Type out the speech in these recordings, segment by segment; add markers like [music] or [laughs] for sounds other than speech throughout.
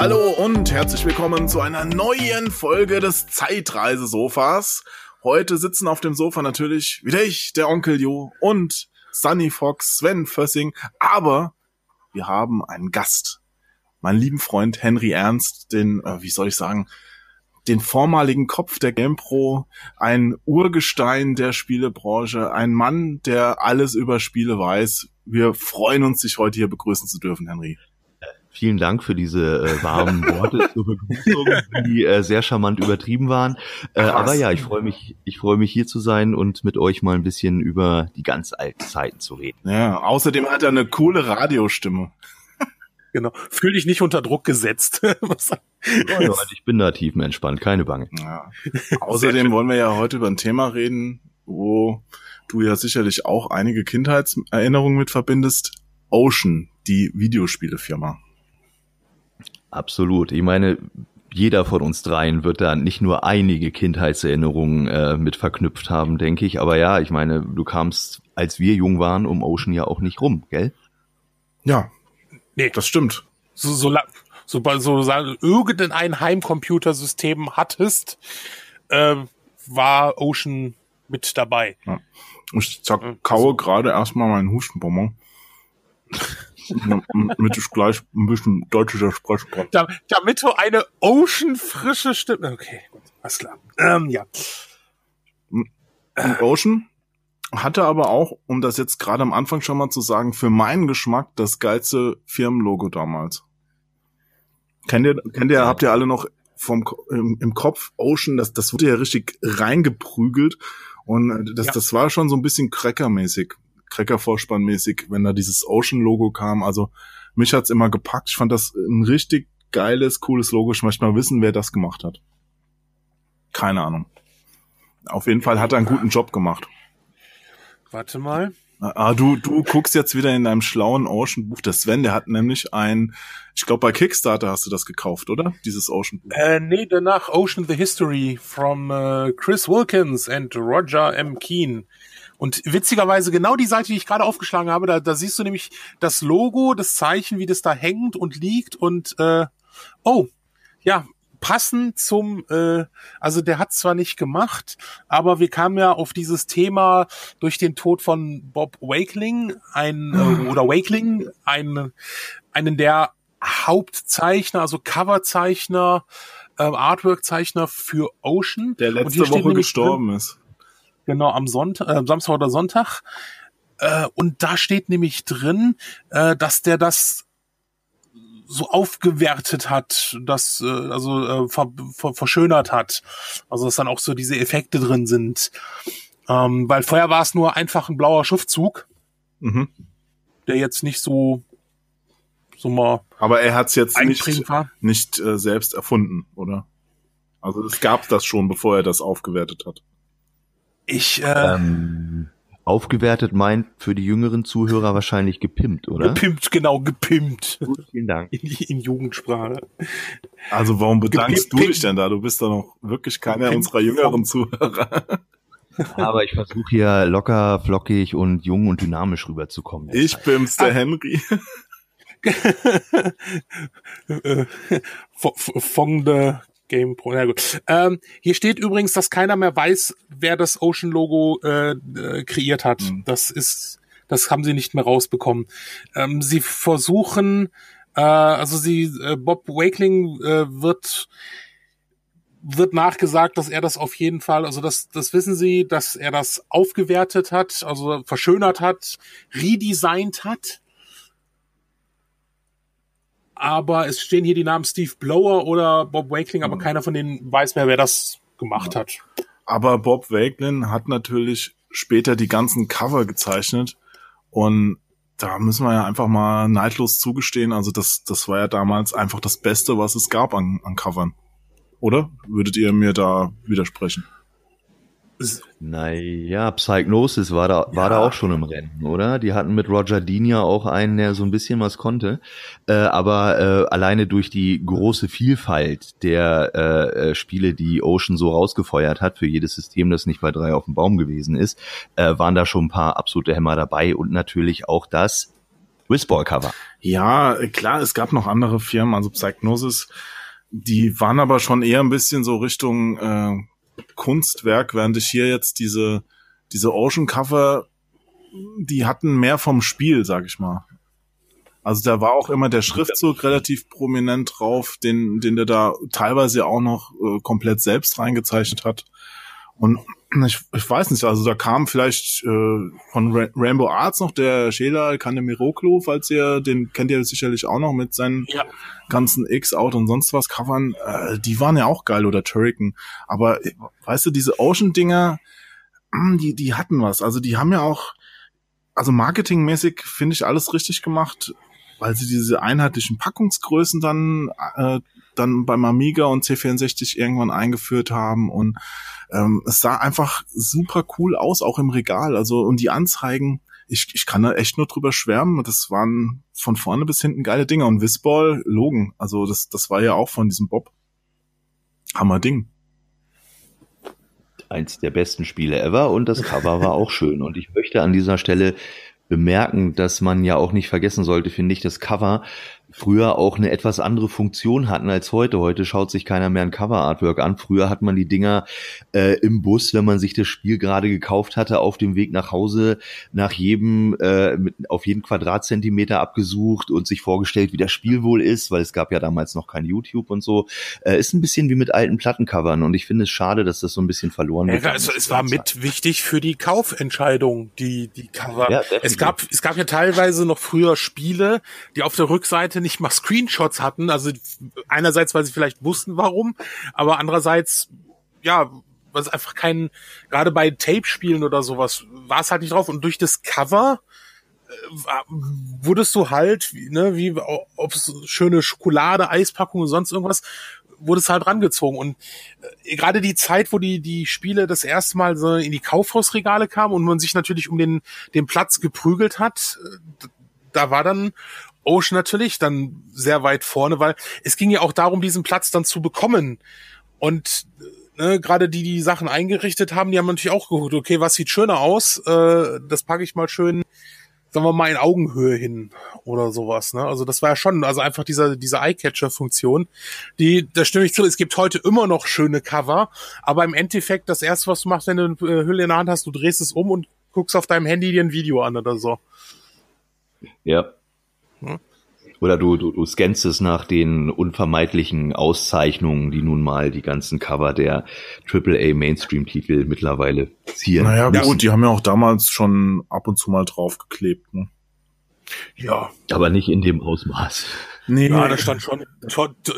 Hallo und herzlich willkommen zu einer neuen Folge des Zeitreisesofas. Heute sitzen auf dem Sofa natürlich wieder ich, der Onkel Jo und Sunny Fox, Sven Fössing, aber wir haben einen Gast. Meinen lieben Freund Henry Ernst, den, äh, wie soll ich sagen, den vormaligen Kopf der GamePro, ein Urgestein der Spielebranche, ein Mann, der alles über Spiele weiß. Wir freuen uns, dich heute hier begrüßen zu dürfen, Henry. Vielen Dank für diese äh, warmen [laughs] Worte zur Begrüßung, die äh, sehr charmant übertrieben waren. Äh, aber ja, ich freue mich, ich freue mich hier zu sein und mit euch mal ein bisschen über die ganz alten Zeiten zu reden. Ja, außerdem hat er eine coole Radiostimme. [laughs] Genau. Fühl dich nicht unter Druck gesetzt. [laughs] ja, ich bin da tiefenentspannt, keine Bange. Ja. Außerdem wollen wir ja heute über ein Thema reden, wo du ja sicherlich auch einige Kindheitserinnerungen mit verbindest. Ocean, die Videospielefirma. Absolut. Ich meine, jeder von uns dreien wird da nicht nur einige Kindheitserinnerungen äh, mit verknüpft haben, denke ich. Aber ja, ich meine, du kamst, als wir jung waren, um Ocean ja auch nicht rum, gell? Ja, nee. das stimmt. So, so, so, so, so irgendein Heimcomputersystem hattest, äh, war Ocean mit dabei. Ja. Ich zerkaue gerade erstmal meinen Hustenbonbon [laughs] damit ich gleich ein bisschen deutlicher sprechen kann. Da, damit du eine Ocean-frische Stimme. Okay, gut, alles klar. Ähm, ja. Ocean hatte aber auch, um das jetzt gerade am Anfang schon mal zu sagen, für meinen Geschmack das geilste Firmenlogo damals. Kennt ihr, kennt ihr, habt ihr alle noch vom, im, im Kopf Ocean, das, das wurde ja richtig reingeprügelt und das, ja. das war schon so ein bisschen crackermäßig. Cracker-Vorspann-mäßig, wenn da dieses Ocean-Logo kam. Also mich hat's immer gepackt. Ich fand das ein richtig geiles, cooles Logo. Ich möchte mal wissen, wer das gemacht hat. Keine Ahnung. Auf jeden Fall hat er einen guten Job gemacht. Warte mal. Ah, du, du guckst jetzt wieder in deinem schlauen Ocean-Buch. Der Sven, der hat nämlich ein, ich glaube bei Kickstarter hast du das gekauft, oder? Dieses Ocean-Buch. Äh, nee, danach Ocean the History from uh, Chris Wilkins and Roger M. Keane. Und witzigerweise genau die Seite, die ich gerade aufgeschlagen habe, da, da siehst du nämlich das Logo, das Zeichen, wie das da hängt und liegt und äh, oh, ja, passend zum, äh, also der hat zwar nicht gemacht, aber wir kamen ja auf dieses Thema durch den Tod von Bob Wakeling, ein äh, oder Wakeling, ein, einen der Hauptzeichner, also Coverzeichner, äh, Artwork-Zeichner für Ocean. Der letzte Woche gestorben drin, ist. Genau, am Sonntag, äh, Samstag oder Sonntag. Äh, und da steht nämlich drin, äh, dass der das so aufgewertet hat, das äh, also äh, ver, ver, verschönert hat. Also dass dann auch so diese Effekte drin sind. Ähm, weil vorher war es nur einfach ein blauer Schriftzug, mhm. der jetzt nicht so so mal. Aber er hat es jetzt nicht, nicht äh, selbst erfunden, oder? Also es gab das schon, bevor er das aufgewertet hat. Ich, äh, ähm, aufgewertet meint für die jüngeren Zuhörer wahrscheinlich gepimpt, oder? Gepimpt, genau, gepimpt. Gut, vielen Dank. In, in Jugendsprache. Also warum bedankst gepimpt. du dich denn da? Du bist doch noch wirklich keiner gepimpt. unserer jüngeren Zuhörer. [laughs] Aber ich versuche hier locker, flockig und jung und dynamisch rüberzukommen. Ich bin's, der ah. Henry. [laughs] von der Game Pro. Ja gut. Ähm, hier steht übrigens, dass keiner mehr weiß, wer das Ocean Logo äh, äh, kreiert hat. Mhm. Das ist, das haben sie nicht mehr rausbekommen. Ähm, sie versuchen, äh, also sie, äh, Bob Wakeling äh, wird wird nachgesagt, dass er das auf jeden Fall, also das, das wissen sie, dass er das aufgewertet hat, also verschönert hat, redesigned hat aber es stehen hier die Namen Steve Blower oder Bob Wakeling, aber keiner von denen weiß mehr, wer das gemacht hat. Aber Bob Wakeling hat natürlich später die ganzen Cover gezeichnet und da müssen wir ja einfach mal neidlos zugestehen, also das, das war ja damals einfach das Beste, was es gab an, an Covern. Oder? Würdet ihr mir da widersprechen? Naja, Psychnosis war da, war da auch schon im Rennen, oder? Die hatten mit Roger Dean ja auch einen, der so ein bisschen was konnte. Äh, aber äh, alleine durch die große Vielfalt der äh, äh, Spiele, die Ocean so rausgefeuert hat, für jedes System, das nicht bei drei auf dem Baum gewesen ist, äh, waren da schon ein paar absolute Hämmer dabei und natürlich auch das, Whizball-Cover. Ja, klar, es gab noch andere Firmen, also Psychnosis, die waren aber schon eher ein bisschen so Richtung äh, Kunstwerk, während ich hier jetzt diese, diese Ocean Cover, die hatten mehr vom Spiel, sag ich mal. Also da war auch immer der Schriftzug relativ prominent drauf, den, den der da teilweise auch noch äh, komplett selbst reingezeichnet hat. Und ich, ich weiß nicht, also da kam vielleicht äh, von Ra Rainbow Arts noch der Sheila Kandemiroglu, falls ihr, den kennt ihr sicherlich auch noch mit seinen ja. ganzen X-Out und sonst was Covern. Äh, die waren ja auch geil oder Turrican. Aber weißt du, diese Ocean-Dinger, hm, die, die hatten was. Also die haben ja auch, also marketingmäßig finde ich alles richtig gemacht, weil sie diese einheitlichen Packungsgrößen dann, äh, dann beim Amiga und C64 irgendwann eingeführt haben und ähm, es sah einfach super cool aus, auch im Regal. Also und die Anzeigen, ich, ich kann da echt nur drüber schwärmen. Das waren von vorne bis hinten geile Dinger. Und Whistball, Logan, also das, das war ja auch von diesem Bob. Hammer Ding. Eins der besten Spiele ever und das Cover war auch schön. Und ich möchte an dieser Stelle bemerken, dass man ja auch nicht vergessen sollte, finde ich, das Cover früher auch eine etwas andere Funktion hatten als heute. Heute schaut sich keiner mehr ein Cover-Artwork an. Früher hat man die Dinger äh, im Bus, wenn man sich das Spiel gerade gekauft hatte, auf dem Weg nach Hause nach jedem, äh, mit, auf jeden Quadratzentimeter abgesucht und sich vorgestellt, wie das Spiel wohl ist, weil es gab ja damals noch kein YouTube und so. Äh, ist ein bisschen wie mit alten Plattencovern und ich finde es schade, dass das so ein bisschen verloren wird. Ja, also es war mit wichtig für die Kaufentscheidung, die, die Cover. Ja, es gab, es gab ja teilweise noch früher Spiele, die auf der Rückseite Leute nicht mal Screenshots hatten. Also einerseits, weil sie vielleicht wussten, warum, aber andererseits, ja, was einfach kein, gerade bei Tape-Spielen oder sowas, war es halt nicht drauf. Und durch das Cover äh, wurdest du halt, ne, wie ob es schöne Schokolade, Eispackung und sonst irgendwas, wurde es halt rangezogen. Und äh, gerade die Zeit, wo die, die Spiele das erste Mal so in die Kaufhausregale kamen und man sich natürlich um den, den Platz geprügelt hat, äh, da war dann Ocean natürlich dann sehr weit vorne, weil es ging ja auch darum, diesen Platz dann zu bekommen. Und ne, gerade die, die Sachen eingerichtet haben, die haben natürlich auch geguckt, okay, was sieht schöner aus? Äh, das packe ich mal schön, sagen wir mal, in Augenhöhe hin oder sowas. Ne? Also das war ja schon, also einfach diese, diese Eye-Catcher-Funktion, die, da stimme ich zu, es gibt heute immer noch schöne Cover, aber im Endeffekt, das erste, was du machst, wenn du eine Hülle in der Hand hast, du drehst es um und guckst auf deinem Handy dir ein Video an oder so. Ja? Oder du, du, du scannst es nach den unvermeidlichen Auszeichnungen, die nun mal die ganzen Cover der AAA Mainstream-Titel mittlerweile ziehen. Naja, gut, die haben ja auch damals schon ab und zu mal draufgeklebt, ne? Ja. Aber nicht in dem Ausmaß. Nee. Ja, da stand schon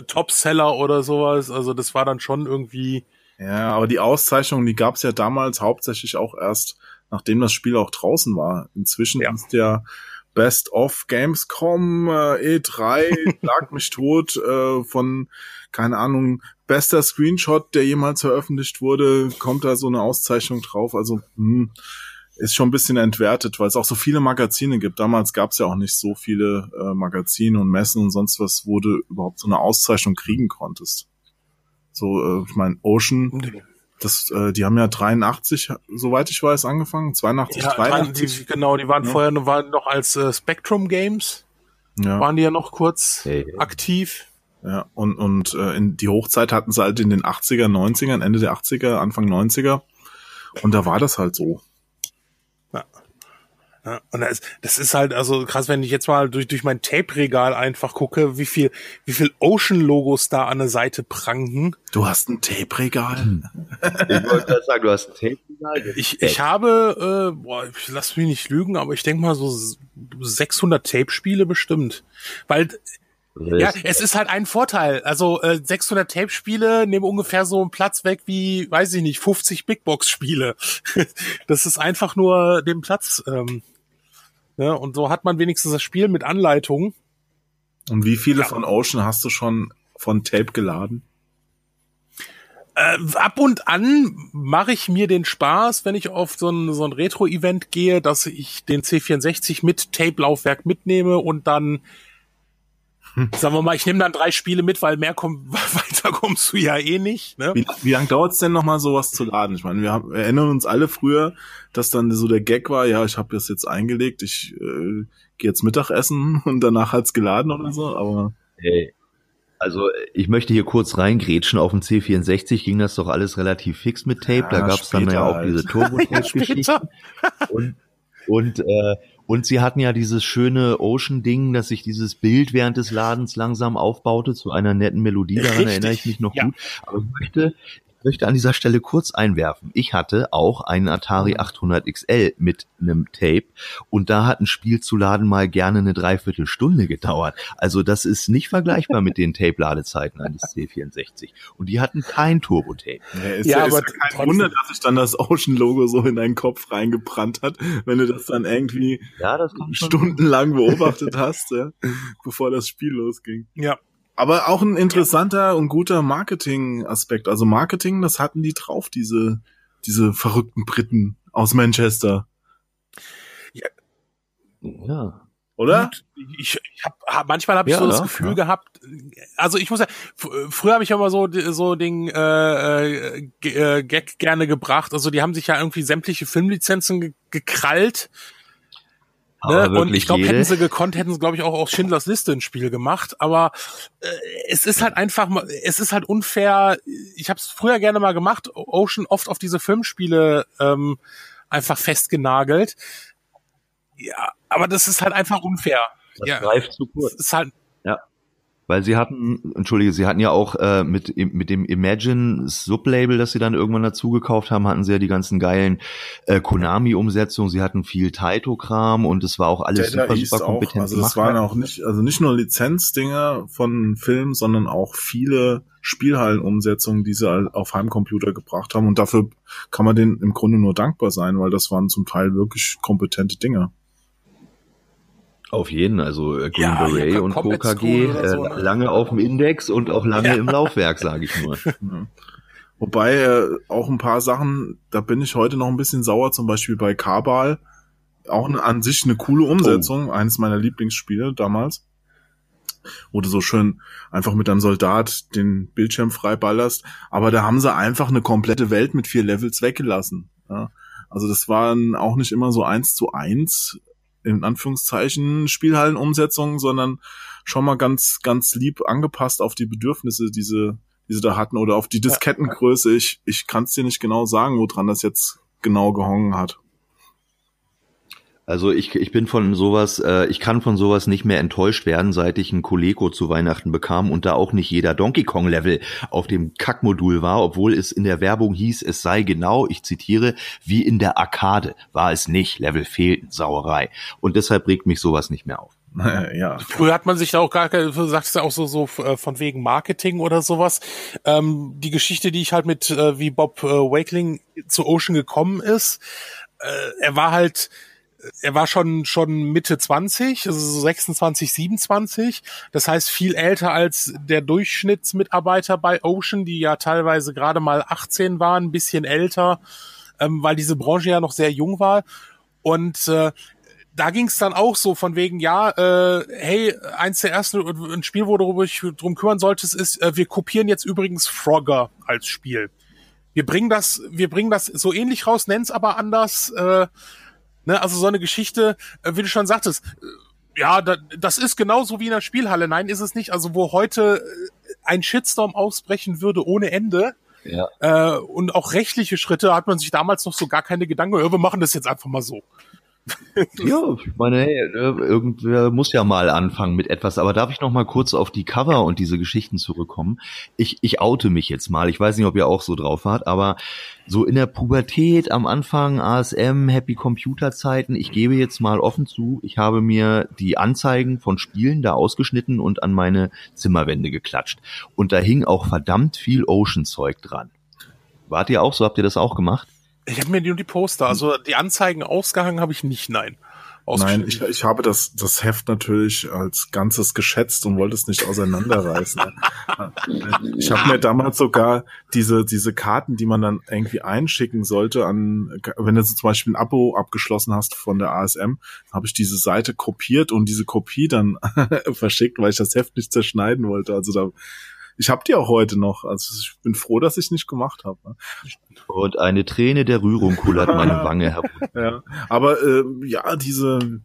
Topseller oder sowas. Also das war dann schon irgendwie. Ja, aber die Auszeichnung, die gab's ja damals hauptsächlich auch erst, nachdem das Spiel auch draußen war. Inzwischen ja. ist der Best of Gamescom äh, E3 [laughs] lag mich tot äh, von keine Ahnung bester Screenshot, der jemals veröffentlicht wurde, kommt da so eine Auszeichnung drauf. Also hm, ist schon ein bisschen entwertet, weil es auch so viele Magazine gibt. Damals gab es ja auch nicht so viele äh, Magazine und Messen und sonst was, wo du überhaupt so eine Auszeichnung kriegen konntest. So, äh, ich meine, Ocean das, äh, die haben ja 83, soweit ich weiß, angefangen. 82, ja, 83. Die, genau, die waren ja. vorher waren noch als äh, Spectrum Games. Ja. Waren die ja noch kurz hey. aktiv. Ja, und, und äh, in die Hochzeit hatten sie halt in den 80er, 90ern, Ende der 80er, Anfang 90er. Und da war das halt so. Ja, und das, das ist halt also krass, wenn ich jetzt mal durch, durch mein Tape-Regal einfach gucke, wie viel, wie viel Ocean-Logos da an der Seite prangen. Du hast ein Tape-Regal? Hm. ich wollte gerade sagen, du hast ein Tape-Regal. Ich, ich habe, äh, boah, ich lass mich nicht lügen, aber ich denke mal so 600 Tape-Spiele bestimmt. Weil ja, es ist halt ein Vorteil. Also äh, 600 Tape-Spiele nehmen ungefähr so einen Platz weg wie, weiß ich nicht, 50 Big Box-Spiele. [laughs] das ist einfach nur den Platz. Ähm, ne? Und so hat man wenigstens das Spiel mit Anleitung. Und wie viele ja. von Ocean hast du schon von Tape geladen? Äh, ab und an mache ich mir den Spaß, wenn ich auf so ein, so ein Retro-Event gehe, dass ich den C64 mit Tape-Laufwerk mitnehme und dann Sagen wir mal, ich nehme dann drei Spiele mit, weil mehr komm, [laughs] weiter kommst du ja eh nicht. Ne? Wie, wie lange dauert es denn noch mal sowas zu laden? Ich meine, wir, haben, wir erinnern uns alle früher, dass dann so der Gag war, ja, ich habe das jetzt eingelegt, ich äh, gehe jetzt Mittagessen [laughs] und danach hat's geladen oder so, aber Hey. Also ich möchte hier kurz reingrätschen. Auf dem C64 ging das doch alles relativ fix mit Tape. da Ja, gab's dann später [laughs] ja auch halt. diese Turbo-Tape-Geschichten. später. und und äh, und sie hatten ja dieses schöne Ocean-Ding, dass sich dieses Bild während des Ladens langsam aufbaute zu einer netten Melodie. Daran Richtig, erinnere ich mich noch ja. gut. Aber ich möchte, möchte an dieser Stelle kurz einwerfen. Ich hatte auch einen Atari 800 XL mit einem Tape und da hat ein Spiel zu laden mal gerne eine Dreiviertelstunde gedauert. Also das ist nicht vergleichbar mit den Tape-Ladezeiten eines C64. Und die hatten kein Turbo-Tape. ja, ist Ja, ja, ist aber ja kein trotzdem- Wunder, dass sich dann das Ocean-Logo so in deinen Kopf reingebrannt hat, wenn du das dann irgendwie Ja, das stundenlang beobachtet hast, ja, bevor das Spiel losging. Ja. Aber auch ein interessanter und guter Marketing-Aspekt. Also Marketing, das hatten die drauf, diese, diese verrückten Briten aus Manchester. Ja. Oder? Und ich, ich hab, hab, manchmal habe ich Ja, so das ja, Gefühl ja. gehabt, also ich muss ja, f- früher habe ich immer so so den äh, äh, G- äh, Gag gerne gebracht. Also die haben sich ja irgendwie sämtliche Filmlizenzen ge gekrallt. Ne? Und ich glaube, hätten sie gekonnt, hätten sie, glaube ich, auch aus Schindlers Liste ein Spiel gemacht. Aber äh, es ist halt einfach, mal- es ist halt unfair. Ich habe es früher gerne mal gemacht, Ocean oft auf diese Filmspiele ähm, einfach festgenagelt. Ja, aber das ist halt einfach unfair. Das ja, greift zu kurz. ist halt Weil sie hatten, entschuldige, sie hatten ja auch äh, mit, mit dem Imagine Sublabel, das sie dann irgendwann dazu gekauft haben, hatten sie ja die ganzen geilen äh, Konami-Umsetzungen, sie hatten viel Taito-Kram und es war auch alles Data super, East super kompetent auch, also das gemacht. waren auch nicht, also nicht nur Lizenzdinger von Filmen, sondern auch viele Spielhallenumsetzungen, die sie auf Heimcomputer gebracht haben. Und dafür kann man denen im Grunde nur dankbar sein, weil das waren zum Teil wirklich kompetente Dinge. Auf jeden, also äh, Green Ja, Beret und Combat KG, äh, so, ne? lange auf dem Index und auch lange im Laufwerk, sage ich nur. Ja. [laughs] Wobei äh, auch ein paar Sachen, da bin ich heute noch ein bisschen sauer, zum Beispiel bei Kabal. Auch eine, an sich eine coole Umsetzung, eines meiner Lieblingsspiele damals. Wo du so schön einfach mit deinem Soldat den Bildschirm freiballerst. Aber da haben sie einfach eine komplette Welt mit vier Levels weggelassen. Ja. Also das waren auch nicht immer so eins zu eins, in Anführungszeichen, Spielhallenumsetzungen, sondern schon mal ganz, ganz lieb angepasst auf die Bedürfnisse, diese, die sie da hatten, oder auf die Diskettengröße. Ich, ich kann es dir nicht genau sagen, woran das jetzt genau gehongen hat. Also ich, ich bin von sowas, äh, ich kann von sowas nicht mehr enttäuscht werden, seit ich ein Coleco zu Weihnachten bekam und da auch nicht jeder Donkey Kong Level auf dem Kackmodul war, obwohl es in der Werbung hieß, es sei genau, ich zitiere, wie in der Arcade, war es nicht, Level fehlten, Sauerei. Und deshalb regt mich sowas nicht mehr auf. [laughs] ja. Früher hat man sich da auch gar, du sagst ja auch so, so äh, von wegen Marketing oder sowas. Ähm, die Geschichte, die ich halt mit, äh, wie Bob äh, Wakeling zu Ocean gekommen ist, äh, er war halt, er war schon, schon Mitte 20, also so 26, 27. Das heißt, viel älter als der Durchschnittsmitarbeiter bei Ocean, die ja teilweise gerade mal 18 waren, ein bisschen älter, ähm, weil diese Branche ja noch sehr jung war. Und äh, da ging es dann auch so von wegen, ja, äh, hey, eins der ersten ein Spiel, wo du dich drum kümmern solltest, ist, äh, wir kopieren jetzt übrigens Frogger als Spiel. Wir bringen das, wir bringen das so ähnlich raus, nenn's aber anders. Äh, ne, also so eine Geschichte, äh, wie du schon sagtest, äh, ja, da, das ist genauso wie in der Spielhalle. Nein, ist es nicht. Also wo heute äh, ein Shitstorm ausbrechen würde ohne Ende. Ja. Äh, und auch rechtliche Schritte hat man sich damals noch so gar keine Gedanken. Ja, wir machen das jetzt einfach mal so. [laughs] Ja, ich meine, hey, äh, irgendwer muss ja mal anfangen mit etwas. Aber darf ich noch mal kurz auf die Cover und diese Geschichten zurückkommen? Ich, ich oute mich jetzt mal. Ich weiß nicht, ob ihr auch so drauf wart, aber so in der Pubertät am Anfang, ASM, Happy Computer Zeiten, ich gebe jetzt mal offen zu, ich habe mir die Anzeigen von Spielen da ausgeschnitten und an meine Zimmerwände geklatscht. Und da hing auch verdammt viel Ocean-Zeug dran. Wart ihr auch so? Habt ihr das auch gemacht? Ich habe mir nur die Poster, also die Anzeigen ausgehangen habe ich nicht, nein. Nein, ich, ich habe das, das Heft natürlich als Ganzes geschätzt und wollte es nicht auseinanderreißen. [laughs] ich habe mir damals sogar diese, diese Karten, die man dann irgendwie einschicken sollte, an, wenn du zum Beispiel ein Abo abgeschlossen hast von der ASM, habe ich diese Seite kopiert und diese Kopie dann [laughs] verschickt, weil ich das Heft nicht zerschneiden wollte. Also da ich habe die auch heute noch. Also ich bin froh, dass ich nicht gemacht habe. Ne? Und eine Träne der Rührung kullert meine [laughs] Wange herunter. Ja, aber äh, ja, diese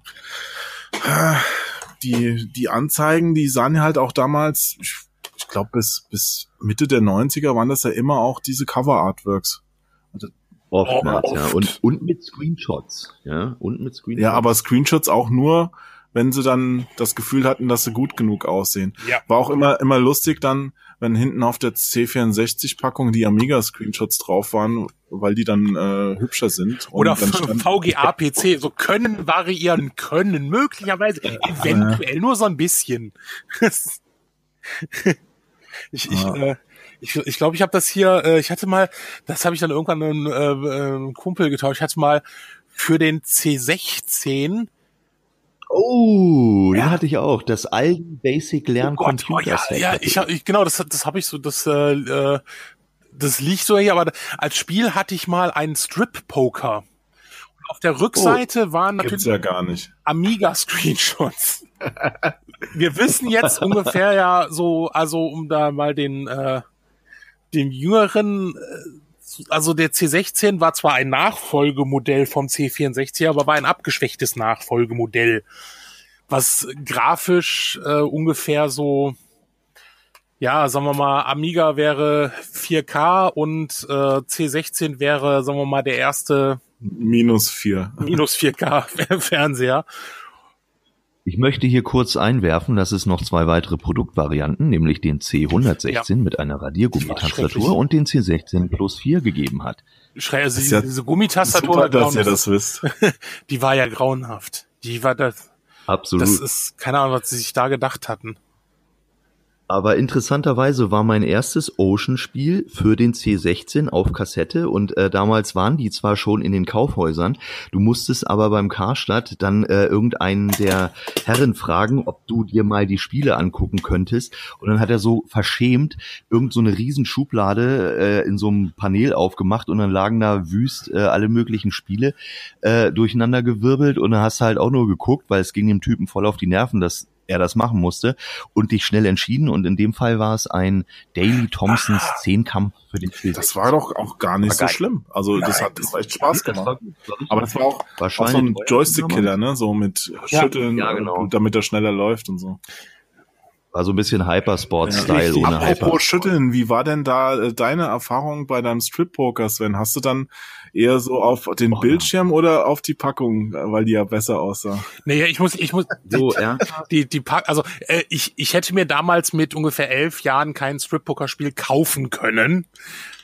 die die Anzeigen, die sahen halt auch damals, ich, ich glaube bis bis Mitte der 90er waren das ja immer auch diese Cover Artworks. Also, Oftmals, oh, oft. ja. Und, und mit Screenshots, ja. Und mit Screenshots. Ja, aber Screenshots auch nur, wenn sie dann das Gefühl hatten, dass sie gut genug aussehen. Ja. War auch immer, immer lustig dann, wenn hinten auf der C64-Packung die Amiga-Screenshots drauf waren, weil die dann äh, hübscher sind. Oder VGA-PC, so können variieren können, möglicherweise, eventuell nur so ein bisschen. [laughs] ich, ich, ah. äh, ich, ich glaube, ich habe das hier, äh, ich hatte mal, das habe ich dann irgendwann einem äh, äh, Kumpel getauscht, ich hatte mal für den C16 Oh, ja. den hatte ich auch. Das Algen Basic Lern oh Gott, oh ja, ja, ich, ich genau, das, das habe ich so, das, äh, äh, das liegt so hier, aber als Spiel hatte ich mal einen Strip Poker. Und auf der Rückseite oh, waren natürlich ja gar nicht. Amiga Screenshots. [laughs] Wir wissen jetzt ungefähr ja so, also um da mal den äh, den jüngeren äh, also der C16 war zwar ein Nachfolgemodell vom C64, aber war ein abgeschwächtes Nachfolgemodell, was grafisch äh, ungefähr so, ja, sagen wir mal, Amiga wäre 4K und äh, C16 wäre, sagen wir mal, der erste minus 4 minus 4K [laughs] Fernseher. Ich möchte hier kurz einwerfen, dass es noch zwei weitere Produktvarianten, nämlich den C116 ja. mit einer Radiergummitastatur und den C16 Plus 4 gegeben hat. Schrei, also diese, diese Gummitastatur, super, dass ihr das wisst. [laughs] die war ja grauenhaft. Die war das. Absolut. Das ist keine Ahnung, was sie sich da gedacht hatten. Aber interessanterweise war mein erstes Ocean-Spiel für den C16 auf Kassette und äh, damals waren die zwar schon in den Kaufhäusern, du musstest aber beim Karstadt dann äh, irgendeinen der Herren fragen, ob du dir mal die Spiele angucken könntest. Und dann hat er so verschämt irgend so eine äh, in so einem Panel aufgemacht und dann lagen da wüst äh, alle möglichen Spiele äh, durcheinander gewirbelt und dann hast du halt auch nur geguckt, weil es ging dem Typen voll auf die Nerven, dass er das machen musste und dich schnell entschieden und in dem Fall war es ein Daily Thompsons ah, Zehnkampf für den Film. Das war doch auch gar nicht so schlimm. Also das hat das war echt Spaß gemacht. Aber das war auch, auch so ein Joystick-Killer, ne? So mit Schütteln, ja, genau. damit er schneller läuft und so. War so ein bisschen Hypersport-Style ja, ohne Apropos Hyper. Schütteln, wie war denn da äh, deine Erfahrung bei deinem Strip-Poker, Sven? Hast du dann eher so auf den oh, Bildschirm ja. oder auf die Packung, weil die ja besser aussah? Nee, ich muss, ich muss, so, ja. die, die Pack, also äh, ich, ich hätte mir damals mit ungefähr elf Jahren kein Strip-Poker-Spiel kaufen können.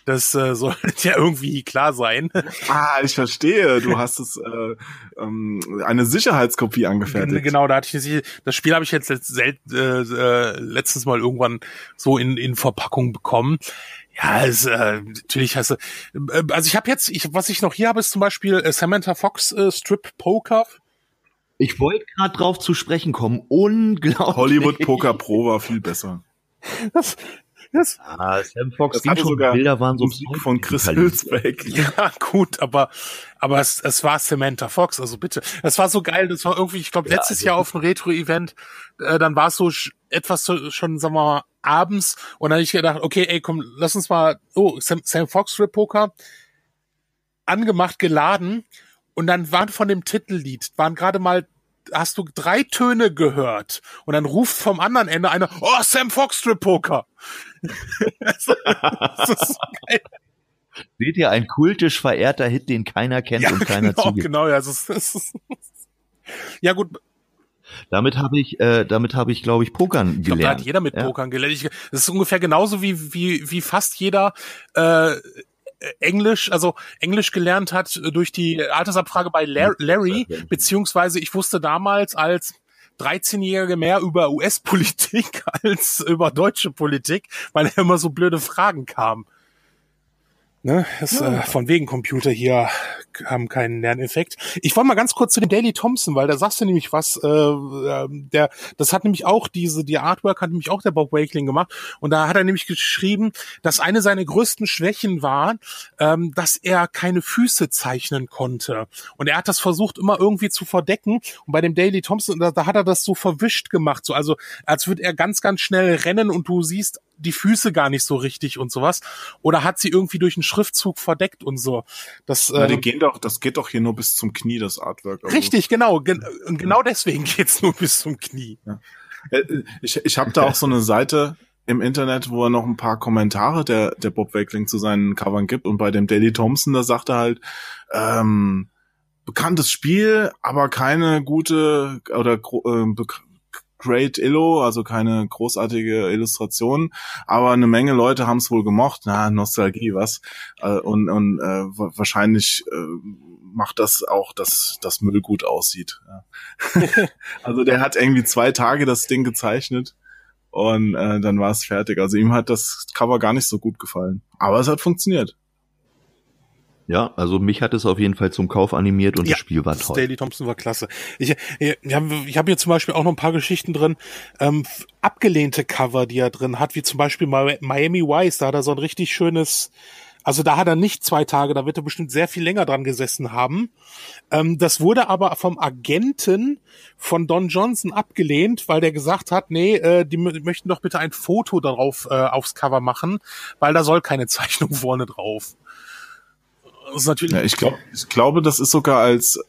Das äh, [laughs] sollte ja irgendwie klar sein. Ah, ich verstehe. Du hast es äh, ähm, eine Sicherheitskopie angefertigt. Genau, da hatte ich das Spiel habe ich jetzt sel äh, äh, letztens mal irgendwann so in, in Verpackung bekommen. Ja, es, äh, natürlich hast du. Äh, also ich habe jetzt, ich, was ich noch hier habe, ist zum Beispiel äh, Samantha Fox äh, Strip Poker. Ich wollte gerade drauf zu sprechen kommen. Unglaublich. Hollywood Poker Pro war viel besser. Das, das, ah, Sam Fox das sogar Bilder waren so Musik von Chris Hülsbeck. [laughs] Ja, gut, aber aber es, es war Samantha Fox, also bitte. Es war so geil, das war irgendwie, ich glaube, letztes ja, also Jahr auf einem Retro-Event, äh, dann war es so etwas so, schon, sagen wir mal, abends. Und dann habe ich gedacht, okay, ey, komm, lass uns mal, oh, Sam, Sam Fox Rip Poker. Angemacht, geladen. Und dann waren von dem Titellied, waren gerade mal hast du drei Töne gehört und dann ruft vom anderen Ende einer, oh, Sam Fox Strip Poker. [laughs] das, ist [laughs] so geil. Seht ihr, ein kultisch verehrter Hit, den keiner kennt ja, und keiner genau, zugibt. Genau, ja, das ist, das ist, ja gut. Damit habe ich, äh, damit habe ich, glaube ich, Pokern ich glaub, gelernt. Da hat jeder mit ja. Pokern gelernt. Ich, das ist ungefähr genauso wie wie wie fast jeder äh, Englisch, also Englisch gelernt hat durch die Altersabfrage bei Larry, beziehungsweise ich wusste damals als 13-Jährige mehr über US-Politik [laughs] als über deutsche Politik, weil er immer so blöde Fragen kam. Ne, ist, ja. äh, von wegen Computer hier haben keinen Lerneffekt. Ich wollte mal ganz kurz zu dem Daily Thompson, weil da sagst du nämlich was, äh, äh, der, das hat nämlich auch diese, die Artwork hat nämlich auch der Bob Wakeling gemacht. Und da hat er nämlich geschrieben, dass eine seiner größten Schwächen war, ähm, dass er keine Füße zeichnen konnte. Und er hat das versucht immer irgendwie zu verdecken. Und bei dem Daily Thompson, da, da hat er das so verwischt gemacht, so also als würde er ganz, ganz schnell rennen und du siehst die Füße gar nicht so richtig und sowas. Oder hat sie irgendwie durch einen Schriftzug verdeckt und so. Das, Na, die ähm, gehen doch, das geht doch hier nur bis zum Knie, das Artwork. Also. Richtig, genau. Gen und genau deswegen [laughs] geht's nur bis zum Knie. Ja. Äh, ich, ich habe da auch so eine Seite im Internet, wo er noch ein paar Kommentare der, der Bob Wakeling zu seinen Covern gibt. Und bei dem Daily Thompson, da sagt er halt, ähm, bekanntes Spiel, aber keine gute oder äh, Great Illo, also keine großartige Illustration, aber eine Menge Leute haben es wohl gemocht. Na, Nostalgie, was? Äh, und und äh, wahrscheinlich äh, macht das auch, dass das Müll gut aussieht. Ja. [laughs] also der hat irgendwie zwei Tage das Ding gezeichnet und äh, dann war es fertig. Also ihm hat das Cover gar nicht so gut gefallen. Aber es hat funktioniert. Ja, also mich hat es auf jeden Fall zum Kauf animiert und ja, das Spiel war toll. Daily Thompson war klasse. Ich, ich, ich habe hab hier zum Beispiel auch noch ein paar Geschichten drin, ähm, abgelehnte Cover, die er drin hat, wie zum Beispiel Miami Vice, da hat er so ein richtig schönes, also da hat er nicht zwei Tage, da wird er bestimmt sehr viel länger dran gesessen haben. Ähm, das wurde aber vom Agenten von Don Johnson abgelehnt, weil der gesagt hat, nee, äh, die möchten doch bitte ein Foto darauf äh, aufs Cover machen, weil da soll keine [laughs] Zeichnung vorne drauf. Das ist natürlich. Ja, ich glaube, ich glaube, das ist sogar als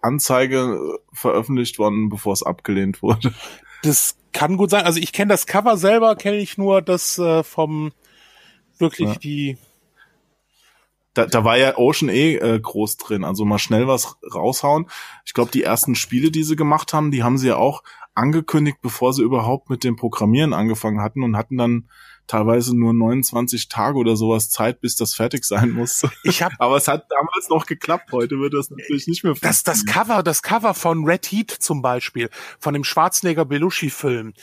Anzeige veröffentlicht worden, bevor es abgelehnt wurde. Das kann gut sein. Also ich kenne das Cover selber, kenne ich nur das äh, vom wirklich ja. die. Da, da war ja Ocean eh äh, groß drin, also mal schnell was raushauen. Ich glaube, die ersten Spiele, die sie gemacht haben, die haben sie ja auch angekündigt, bevor sie überhaupt mit dem Programmieren angefangen hatten und hatten dann teilweise nur 29 Tage oder sowas Zeit, bis das fertig sein muss. Ich hab, [laughs] Aber es hat damals noch geklappt. Heute wird das natürlich nicht mehr das, das Cover, das Cover von Red Heat zum Beispiel, von dem Schwarzenegger Belushi-Film,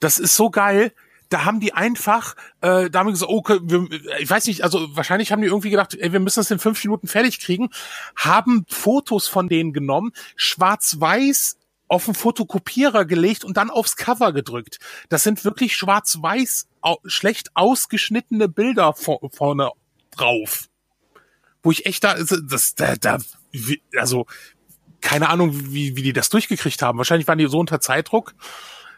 das ist so geil da haben die einfach, äh, da haben gesagt, oh, wir, ich weiß nicht, also wahrscheinlich haben die irgendwie gedacht, ey, wir müssen das in fünf Minuten fertig kriegen, haben Fotos von denen genommen, schwarz-weiß auf den Fotokopierer gelegt und dann aufs Cover gedrückt. Das sind wirklich schwarz-weiß, schlecht ausgeschnittene Bilder vor, vorne drauf. Wo ich echt da, das, da, da, also, keine Ahnung, wie, wie die das durchgekriegt haben. Wahrscheinlich waren die so unter Zeitdruck.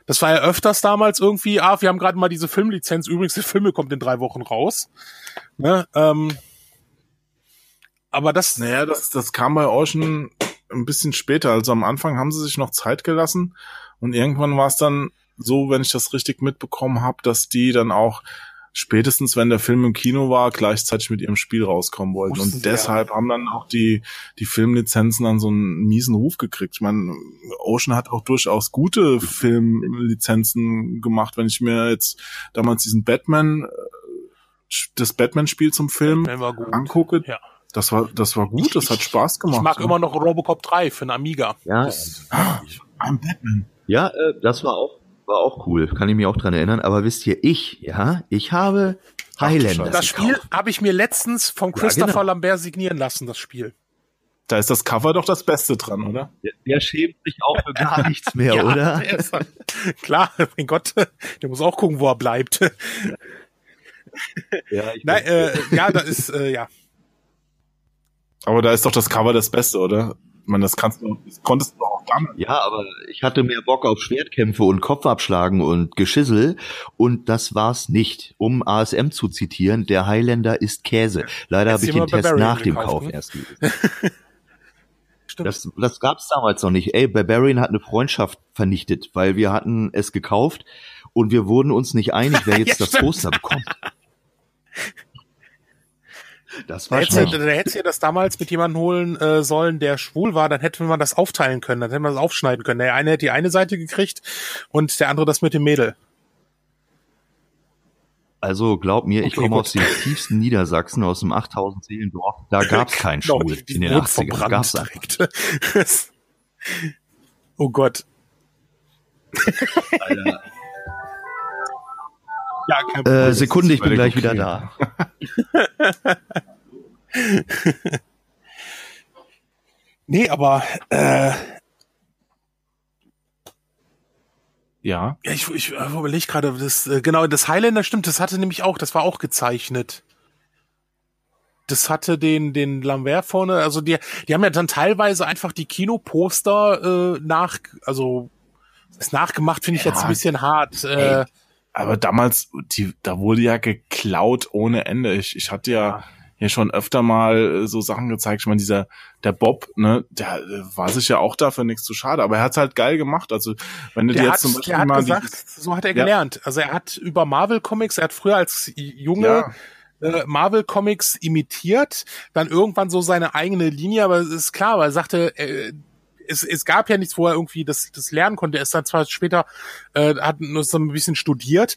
Das war ja öfters damals irgendwie, ah, wir haben gerade mal diese Filmlizenz, übrigens, der Film kommt in drei Wochen raus. Ne, ähm, aber das. Naja, das, das kam bei Ocean ein bisschen später. Also am Anfang haben sie sich noch Zeit gelassen und irgendwann war es dann so, wenn ich das richtig mitbekommen habe, dass die dann auch spätestens, wenn der Film im Kino war, gleichzeitig mit ihrem Spiel rauskommen wollten. Und deshalb haben dann auch die, die Filmlizenzen dann so einen miesen Ruf gekriegt. Ich meine, Ocean hat auch durchaus gute Filmlizenzen gemacht. Wenn ich mir jetzt damals diesen Batman, äh, das Batman-Spiel zum Film angucke, ja. Das war, das war gut, das hat Spaß gemacht. Ich mag ja. immer noch Robocop 3 für einen Amiga. Ja. Das, ah, I'm Batman. Ja, äh, das war auch, war auch cool. Kann ich mich auch dran erinnern. Aber wisst ihr, ich, ja, ich habe Highlander. Das Spiel habe ich mir letztens vom Christopher ja, genau. Lambert signieren lassen, das Spiel. Da ist das Cover doch das Beste dran, oder? Der, der schämt sich auch für gar nichts mehr, [laughs] ja, oder? klar, [laughs] mein Gott, der muss auch gucken, wo er bleibt. Ja, ich Nein, äh, ja, da ist, äh, ja. Aber da ist doch das Cover das Beste, oder? Ich meine, das kannst du, das konntest du auch damit. Ja, aber ich hatte mehr Bock auf Schwertkämpfe und Kopfabschlagen und Geschissel und das war's nicht. Um ASM zu zitieren, der Highlander ist Käse. Leider habe ich den Test Barbarian nach dem Kauf ne? erst gelesen. [laughs] Das, das gab es damals noch nicht. Ey, Barbarian hat eine Freundschaft vernichtet, weil wir hatten es gekauft und wir wurden uns nicht einig, wer [laughs] jetzt ja, das Poster bekommt. [laughs] Das war da hättest, du, da hättest du das damals mit jemandem holen äh, sollen, der schwul war, dann hätte man das aufteilen können, dann hätte man das aufschneiden können. Der eine hätte die eine Seite gekriegt und der andere das mit dem Mädel. Also glaub mir, okay, ich komme aus dem tiefsten Niedersachsen, aus dem 8000 Seelendorf. Da [laughs] gab's keinen genau, Schwul in den 80ern. Gab's direkt. [laughs] oh Gott. Alter. [laughs] Ja, kein Äh, Sekunde, ich bin gleich okay. wieder da. [laughs] nee, aber äh, ja. Ja, ich, ich äh, überlege gerade, das äh, genau das Highlander stimmt, das hatte nämlich auch, das war auch gezeichnet. Das hatte den den Lambert vorne, also die die haben ja dann teilweise einfach die Kinoposter äh, nach also das nachgemacht finde ich ja, jetzt ein bisschen hart. Äh, aber damals, die, da wurde ja geklaut ohne Ende. Ich, ich hatte ja hier schon öfter mal äh, so Sachen gezeigt. Ich meine, dieser, der Bob, ne, der war sich ja auch dafür nichts zu schade, aber er hat's halt geil gemacht. Also, wenn du der dir jetzt zum Beispiel der hat mal gesagt, die, so hat er gelernt. Ja. Also er hat über Marvel Comics, er hat früher als Junge ja. äh, Marvel Comics imitiert, dann irgendwann so seine eigene Linie, aber es ist klar, weil er sagte, äh, es, es gab ja nichts, wo er irgendwie das, das lernen konnte. Er ist dann zwar später, äh, hat nur so ein bisschen studiert,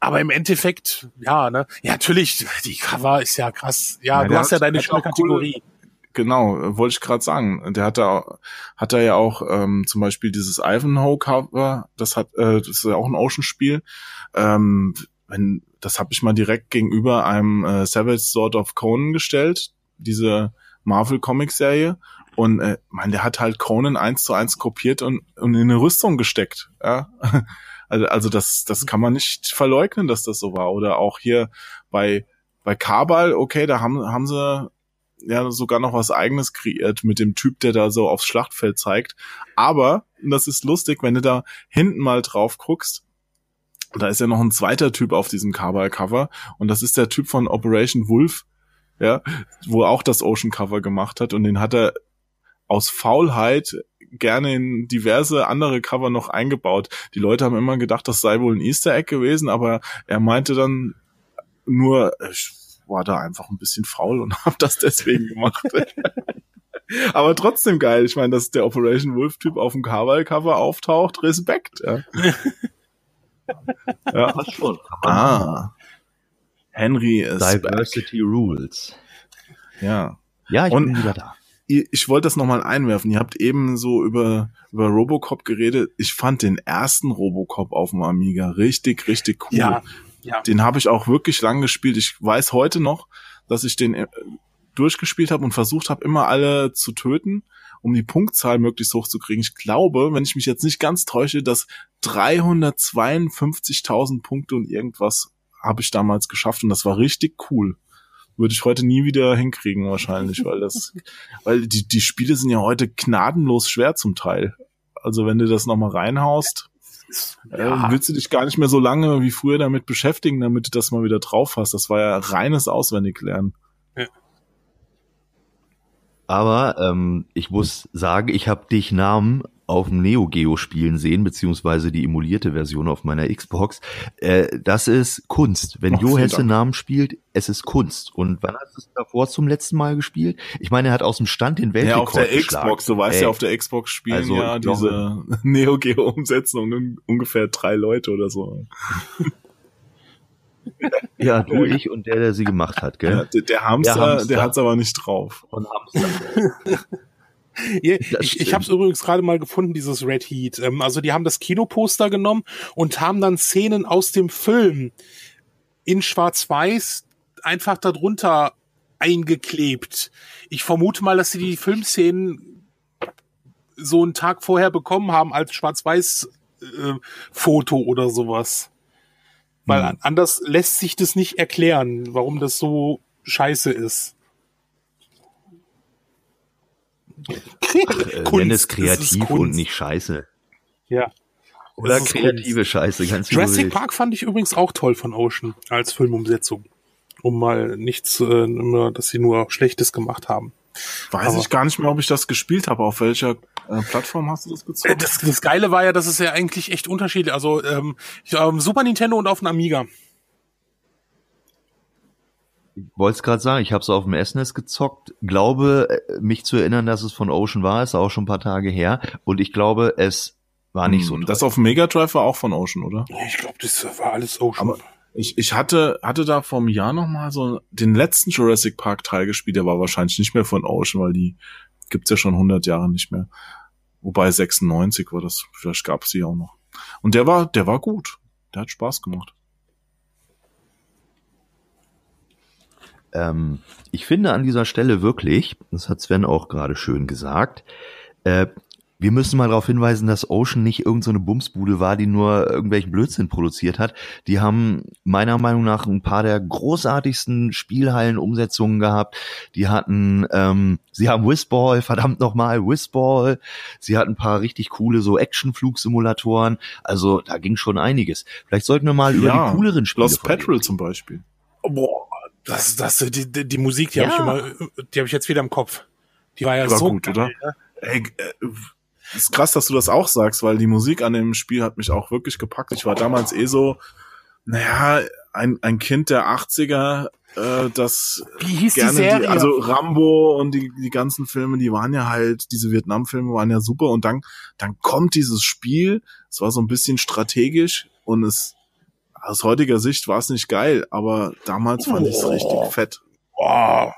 aber im Endeffekt, ja, ne? Ja, natürlich, die Cover ist ja krass. Ja, ja du hast ja deine schöne Kategorie. Genau, wollte ich gerade sagen. Der hat da hat er ja auch ähm, zum Beispiel dieses Ivanhoe Cover, das hat äh, das ist ja auch ein Ocean-Spiel. Ähm, wenn das habe ich mal direkt gegenüber einem äh, Savage Sword of Conan gestellt, diese Marvel Comic Serie und äh, man, der hat halt Conan eins zu eins kopiert und, und in eine Rüstung gesteckt. Ja? [laughs] Also, also das, das kann man nicht verleugnen, dass das so war. Oder auch hier bei, bei Kabal, okay, da haben, haben sie ja sogar noch was eigenes kreiert mit dem Typ, der da so aufs Schlachtfeld zeigt. Aber, und das ist lustig, wenn du da hinten mal drauf guckst, da ist ja noch ein zweiter Typ auf diesem Kabal-Cover und das ist der Typ von Operation Wolf, ja, wo auch das Ocean Cover gemacht hat und den hat er aus Faulheit gerne in diverse andere Cover noch eingebaut. Die Leute haben immer gedacht, das sei wohl ein Easter Egg gewesen, aber er meinte dann nur, ich war da einfach ein bisschen faul und [laughs] habe das deswegen gemacht. [laughs] aber trotzdem geil. Ich meine, dass der Operation Wolf Typ auf dem Cover auftaucht, Respekt. Ja. [laughs] ja. Das schon. Ah. Henry ist Diversity back. Rules. Ja. Ja, ich und, bin wieder da ich wollte das nochmal einwerfen. Ihr habt eben so über, über Robocop geredet. Ich fand den ersten Robocop auf dem Amiga richtig, richtig cool. Ja, ja. Den habe ich auch wirklich lang gespielt. Ich weiß heute noch, dass ich den äh, durchgespielt habe und versucht habe, immer alle zu töten, um die Punktzahl möglichst hoch zu kriegen. Ich glaube, wenn ich mich jetzt nicht ganz täusche, dass 352.000 Punkte und irgendwas habe ich damals geschafft und das war richtig cool würde ich heute nie wieder hinkriegen wahrscheinlich, weil das, [laughs] weil die, die Spiele sind ja heute gnadenlos schwer zum Teil. Also wenn du das nochmal reinhaust, ja. äh, willst du dich gar nicht mehr so lange wie früher damit beschäftigen, damit du das mal wieder drauf hast. Das war ja reines Auswendiglernen. Ja. Aber ähm, ich muss sagen, ich habe dich Namen auf dem Neo Geo spielen sehen, beziehungsweise die emulierte Version auf meiner Xbox. Äh, das ist Kunst. Wenn Ach, Jo Hesse Namen spielt, es ist Kunst. Und wann hast du es davor zum letzten Mal gespielt? Ich meine, er hat aus dem Stand den Weltrekord Ja, auf der Xbox, du weißt Ey. ja, auf der Xbox spielen also, ja diese [laughs] Neo Geo Umsetzung ungefähr drei Leute oder so. [laughs] Ja, du, ich und der, der sie gemacht hat, gell? Ja, der, der Hamster, der, Hamster. der hat's aber nicht drauf. Und Hamster. [laughs] ich ich habe es übrigens gerade mal gefunden, dieses Red Heat. Ähm, also die haben das Kinoposter genommen und haben dann Szenen aus dem Film in Schwarz-Weiß einfach darunter eingeklebt. Ich vermute mal, dass sie die Filmszenen so einen Tag vorher bekommen haben als Schwarz-Weiß-Foto äh, oder sowas. Weil hm. anders lässt sich das nicht erklären, warum das so scheiße ist. Ach, Kunst, es kreativ und nicht scheiße. Ja. Oder kreative Kunst. Scheiße, ganz Jurassic Park fand ich übrigens auch toll von Ocean als Filmumsetzung. Um mal nichts, äh, dass sie nur Schlechtes gemacht haben. Weiß Aber, ich gar nicht mehr, ob ich das gespielt habe. Auf welcher äh, Plattform hast du das gezogen? Das, das Geile war ja, dass es ja eigentlich echt unterschiedlich. Also ähm, ähm, Super Nintendo und auf dem Amiga. Ich wollte es gerade sagen, ich habe es auf dem SNES gezockt, glaube äh, mich zu erinnern, dass es von Ocean war, ist auch schon ein paar Tage her und ich glaube, es war nicht hm, so. Toll. Das auf Mega Drive war auch von Ocean, oder? Ich glaube, das war alles Ocean. Aber ich, ich hatte, hatte da vor einem Jahr nochmal so den letzten Jurassic Park Teil gespielt, der war wahrscheinlich nicht mehr von Ocean, weil die gibt's ja schon 100 Jahre nicht mehr. Wobei 96 war das, vielleicht gab's die auch noch. Und der war, der war gut. Der hat Spaß gemacht. Ähm, ich finde an dieser Stelle wirklich, das hat Sven auch gerade schön gesagt, äh, wir müssen mal darauf hinweisen, dass Ocean nicht irgendeine so Bumsbude war, die nur irgendwelchen Blödsinn produziert hat. Die haben meiner Meinung nach ein paar der großartigsten Spielhallen-Umsetzungen gehabt. Die hatten, ähm, sie haben Whistball, verdammt nochmal, Whistball. Sie hatten ein paar richtig coole so Action-Flugsimulatoren. Also da ging schon einiges. Vielleicht sollten wir mal über die cooleren Spiele Lost Petrol zum Beispiel. Boah, das, das, die, die, die Musik, die ja. habe ich immer, die habe ich jetzt wieder im Kopf. Die war ja die war so gut, geil, oder? Ne? Ey, äh, ist krass, dass du das auch sagst, weil die Musik an dem Spiel hat mich auch wirklich gepackt. Ich war damals eh so, naja, ein, ein Kind der 80er, äh, das Wie hieß gerne die Serie? Die, also Rambo und die, die ganzen Filme, die waren ja halt, diese Vietnam-Filme waren ja super und dann, dann kommt dieses Spiel, es war so ein bisschen strategisch und es aus heutiger Sicht war es nicht geil, aber damals fand ich es richtig fett. Boah.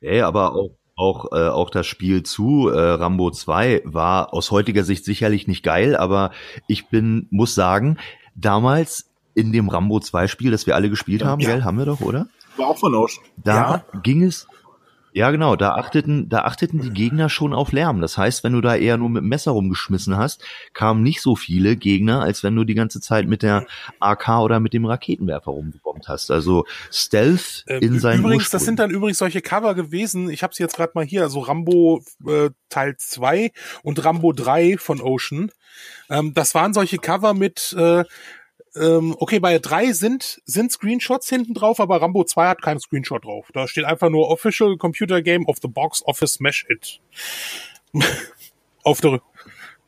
Ey, aber auch auch, äh, auch das Spiel zu äh, Rambo 2 war aus heutiger Sicht sicherlich nicht geil, aber ich bin, muss sagen, damals in dem Rambo 2 Spiel, das wir alle gespielt haben, ja. gell, haben wir doch, oder? War auch von. Da ja. ging es, ja, genau, da achteten, da achteten die Gegner schon auf Lärm. Das heißt, wenn du da eher nur mit dem Messer rumgeschmissen hast, kamen nicht so viele Gegner, als wenn du die ganze Zeit mit der AK oder mit dem Raketenwerfer rumgebombt hast. Also Stealth äh, in seinem Übrigens, das sind dann übrigens solche Cover gewesen. Ich habe sie jetzt gerade mal hier, also Rambo äh, Teil 2 und Rambo 3 von Ocean. Ähm, das waren solche Cover mit äh, ähm, okay, bei drei sind, sind Screenshots hinten drauf, aber Rambo 2 hat keinen Screenshot drauf. Da steht einfach nur Official Computer Game of the Box Office Smash Hit. [laughs] Auf der,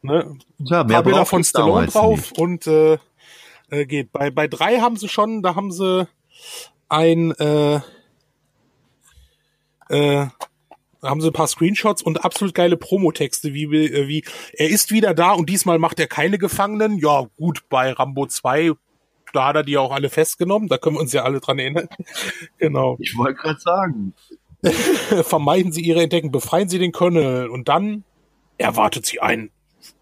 ne? Ja, mehr Bilder von Stallone drauf nicht. und äh, äh, geht. Bei, bei drei haben sie schon, da haben sie ein, äh, äh, haben sie ein paar Screenshots und absolut geile Promotexte, wie, äh, wie er ist wieder da und diesmal macht er keine Gefangenen. Ja, gut, bei Rambo 2, da hat er die auch alle festgenommen, da können wir uns ja alle dran erinnern. [laughs] genau. Ich wollte gerade sagen. [laughs] Vermeiden Sie Ihre Entdecken, befreien Sie den Colonel und dann erwartet Sie ein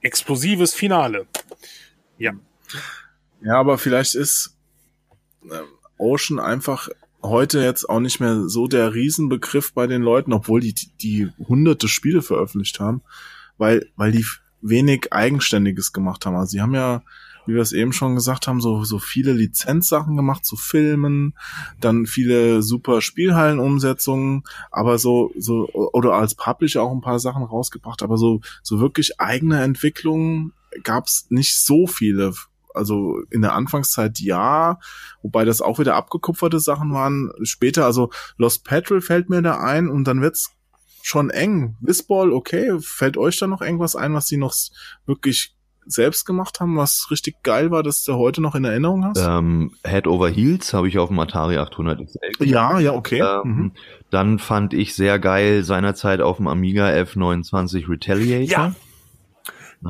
explosives Finale. Ja. Ja, aber vielleicht ist äh, Ocean einfach heute jetzt auch nicht mehr so der Riesenbegriff bei den Leuten, obwohl die, die hunderte Spiele veröffentlicht haben, weil, weil die wenig Eigenständiges gemacht haben. Also sie haben ja, wie wir es eben schon gesagt haben, so, so viele Lizenzsachen gemacht zu Filmen, dann viele super Spielhallenumsetzungen, aber so, so, oder als Publisher auch ein paar Sachen rausgebracht, aber so, so wirklich eigene Entwicklungen gab's nicht so viele also in der Anfangszeit ja, wobei das auch wieder abgekupferte Sachen waren. Später, also Lost Petrol fällt mir da ein und dann wird's schon eng. Whistball, okay, fällt euch da noch irgendwas ein, was sie noch wirklich selbst gemacht haben, was richtig geil war, dass du heute noch in Erinnerung hast? Ähm, Head Over Heels habe ich auf dem Atari 800 XL. Ja, ja, okay. Ähm, mhm. Dann fand ich sehr geil seinerzeit auf dem Amiga F29 Retaliator. Ja,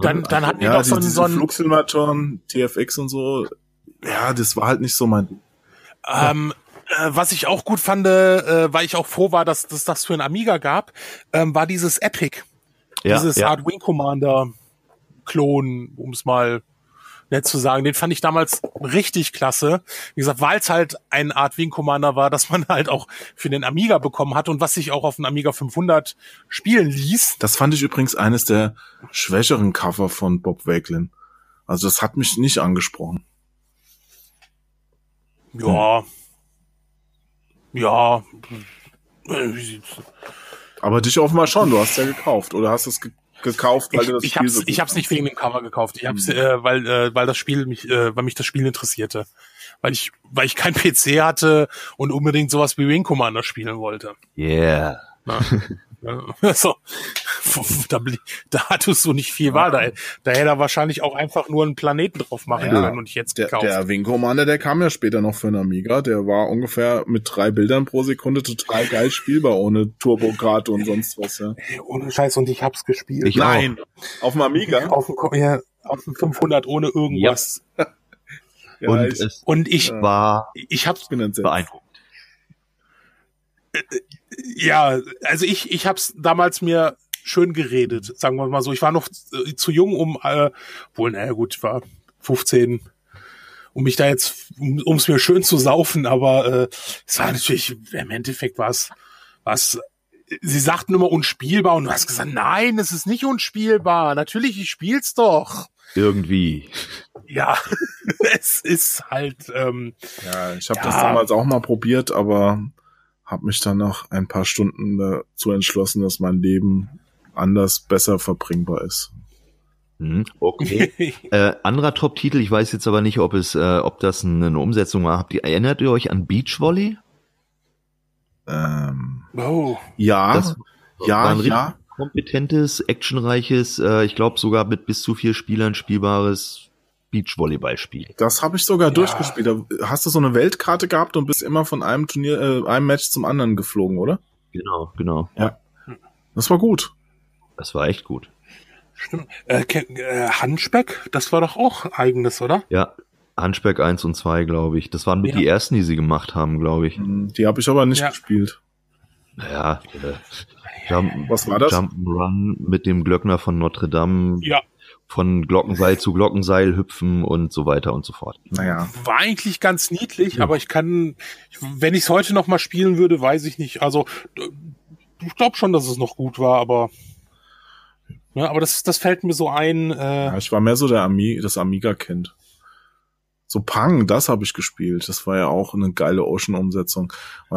dann, dann hatten die ja, doch so, die, so einen Flugsimulatoren, TFX und so. Ja, das war halt nicht so mein. Ähm, äh, was ich auch gut fand, äh, weil ich auch froh war, dass, dass das für ein Amiga gab, ähm, war dieses Epic. Ja, dieses ja. Art Wing Commander Klon, um es mal nett zu sagen. Den fand ich damals richtig klasse. Wie gesagt, weil es halt eine Art Wing Commander war, dass man halt auch für den Amiga bekommen hat und was sich auch auf dem Amiga 500 spielen ließ. Das fand ich übrigens eines der schwächeren Cover von Bob Wakelin. Also das hat mich nicht angesprochen. Ja. Hm. Ja. Aber dich offenbar schon, du hast ja gekauft oder hast es ge gekauft, weil ich, du das ich Spiel hab's, so Ich hab's nicht wegen dem Cover gekauft. Ich hab's, mhm. äh, weil, äh, weil das Spiel mich, äh, weil mich das Spiel interessierte. Weil ich, weil ich kein [laughs] PC hatte und unbedingt sowas wie Wing Commander spielen wollte. Yeah. [laughs] Na, [laughs] so, da, da hattest du nicht viel Wahl. Da, da hätte er wahrscheinlich auch einfach nur einen Planeten drauf machen ja, können und ich jetzt gekauft. Der, der Wing Commander, der kam ja später noch für einen Amiga. Der war ungefähr mit drei Bildern pro Sekunde total geil spielbar, ohne Turbokarte und sonst was. Ja. Hey, ohne Scheiß, und ich hab's gespielt. Ich Nein. Auch. Auf dem Amiga? Auf dem, ja, auf dem 500 ohne irgendwas. Ja. und, ich, es und ich war ich hab's beeindruckend. Ja, also ich, ich habe es damals mir schön geredet, sagen wir mal so. Ich war noch äh, zu jung, um, äh, wohl, naja gut, ich war 15 um mich da jetzt, um es mir schön zu saufen, aber äh, es war natürlich, im Endeffekt was, was sie sagten immer unspielbar und du hast gesagt, nein, es ist nicht unspielbar. Natürlich, ich spiel's doch. Irgendwie. Ja, [laughs] es ist halt. Ähm, Ja, ich habe Ja. das damals auch mal probiert, aber habe mich dann nach ein paar Stunden dazu entschlossen, dass mein Leben anders besser verbringbar ist. Hm, okay. [laughs] äh, anderer Top-Titel, ich weiß jetzt aber nicht, ob es, äh, ob das eine Umsetzung war. Habt ihr, erinnert ihr euch an Beachvolley? Ähm, oh, ja, Das war ja, ein ja. kompetentes, actionreiches, äh, ich glaube sogar mit bis zu vier Spielern spielbares Beachvolleyballspiel. Das habe ich sogar Ja. durchgespielt. Hast du so eine Weltkarte gehabt und bist immer von einem Turnier, äh, einem Match zum anderen geflogen, oder? Genau, genau. Das war gut. Das war echt gut. stimmt. Äh, Ke- äh, Handspeck, das war doch auch eigenes, oder? Ja, Hunchback 1 und 2, glaube ich. Das waren mit Ja. die ersten, die sie gemacht haben, glaube ich. Hm, Die habe ich aber nicht Ja. gespielt. Naja, äh, Jump, Was war das? Jump'n'Run mit dem Glöckner von Notre Dame, Ja, von Glockenseil zu Glockenseil hüpfen und so weiter und so fort. Naja. war eigentlich ganz niedlich, aber ich kann, wenn ich es heute noch mal spielen würde, weiß ich nicht. Also ich glaube schon, dass es noch gut war, aber ja, aber das, das fällt mir so ein. Äh, Ja, ich war mehr so der Ami das Amiga-Kind. So Pang, das habe ich gespielt. Das war ja auch eine geile Ocean-Umsetzung.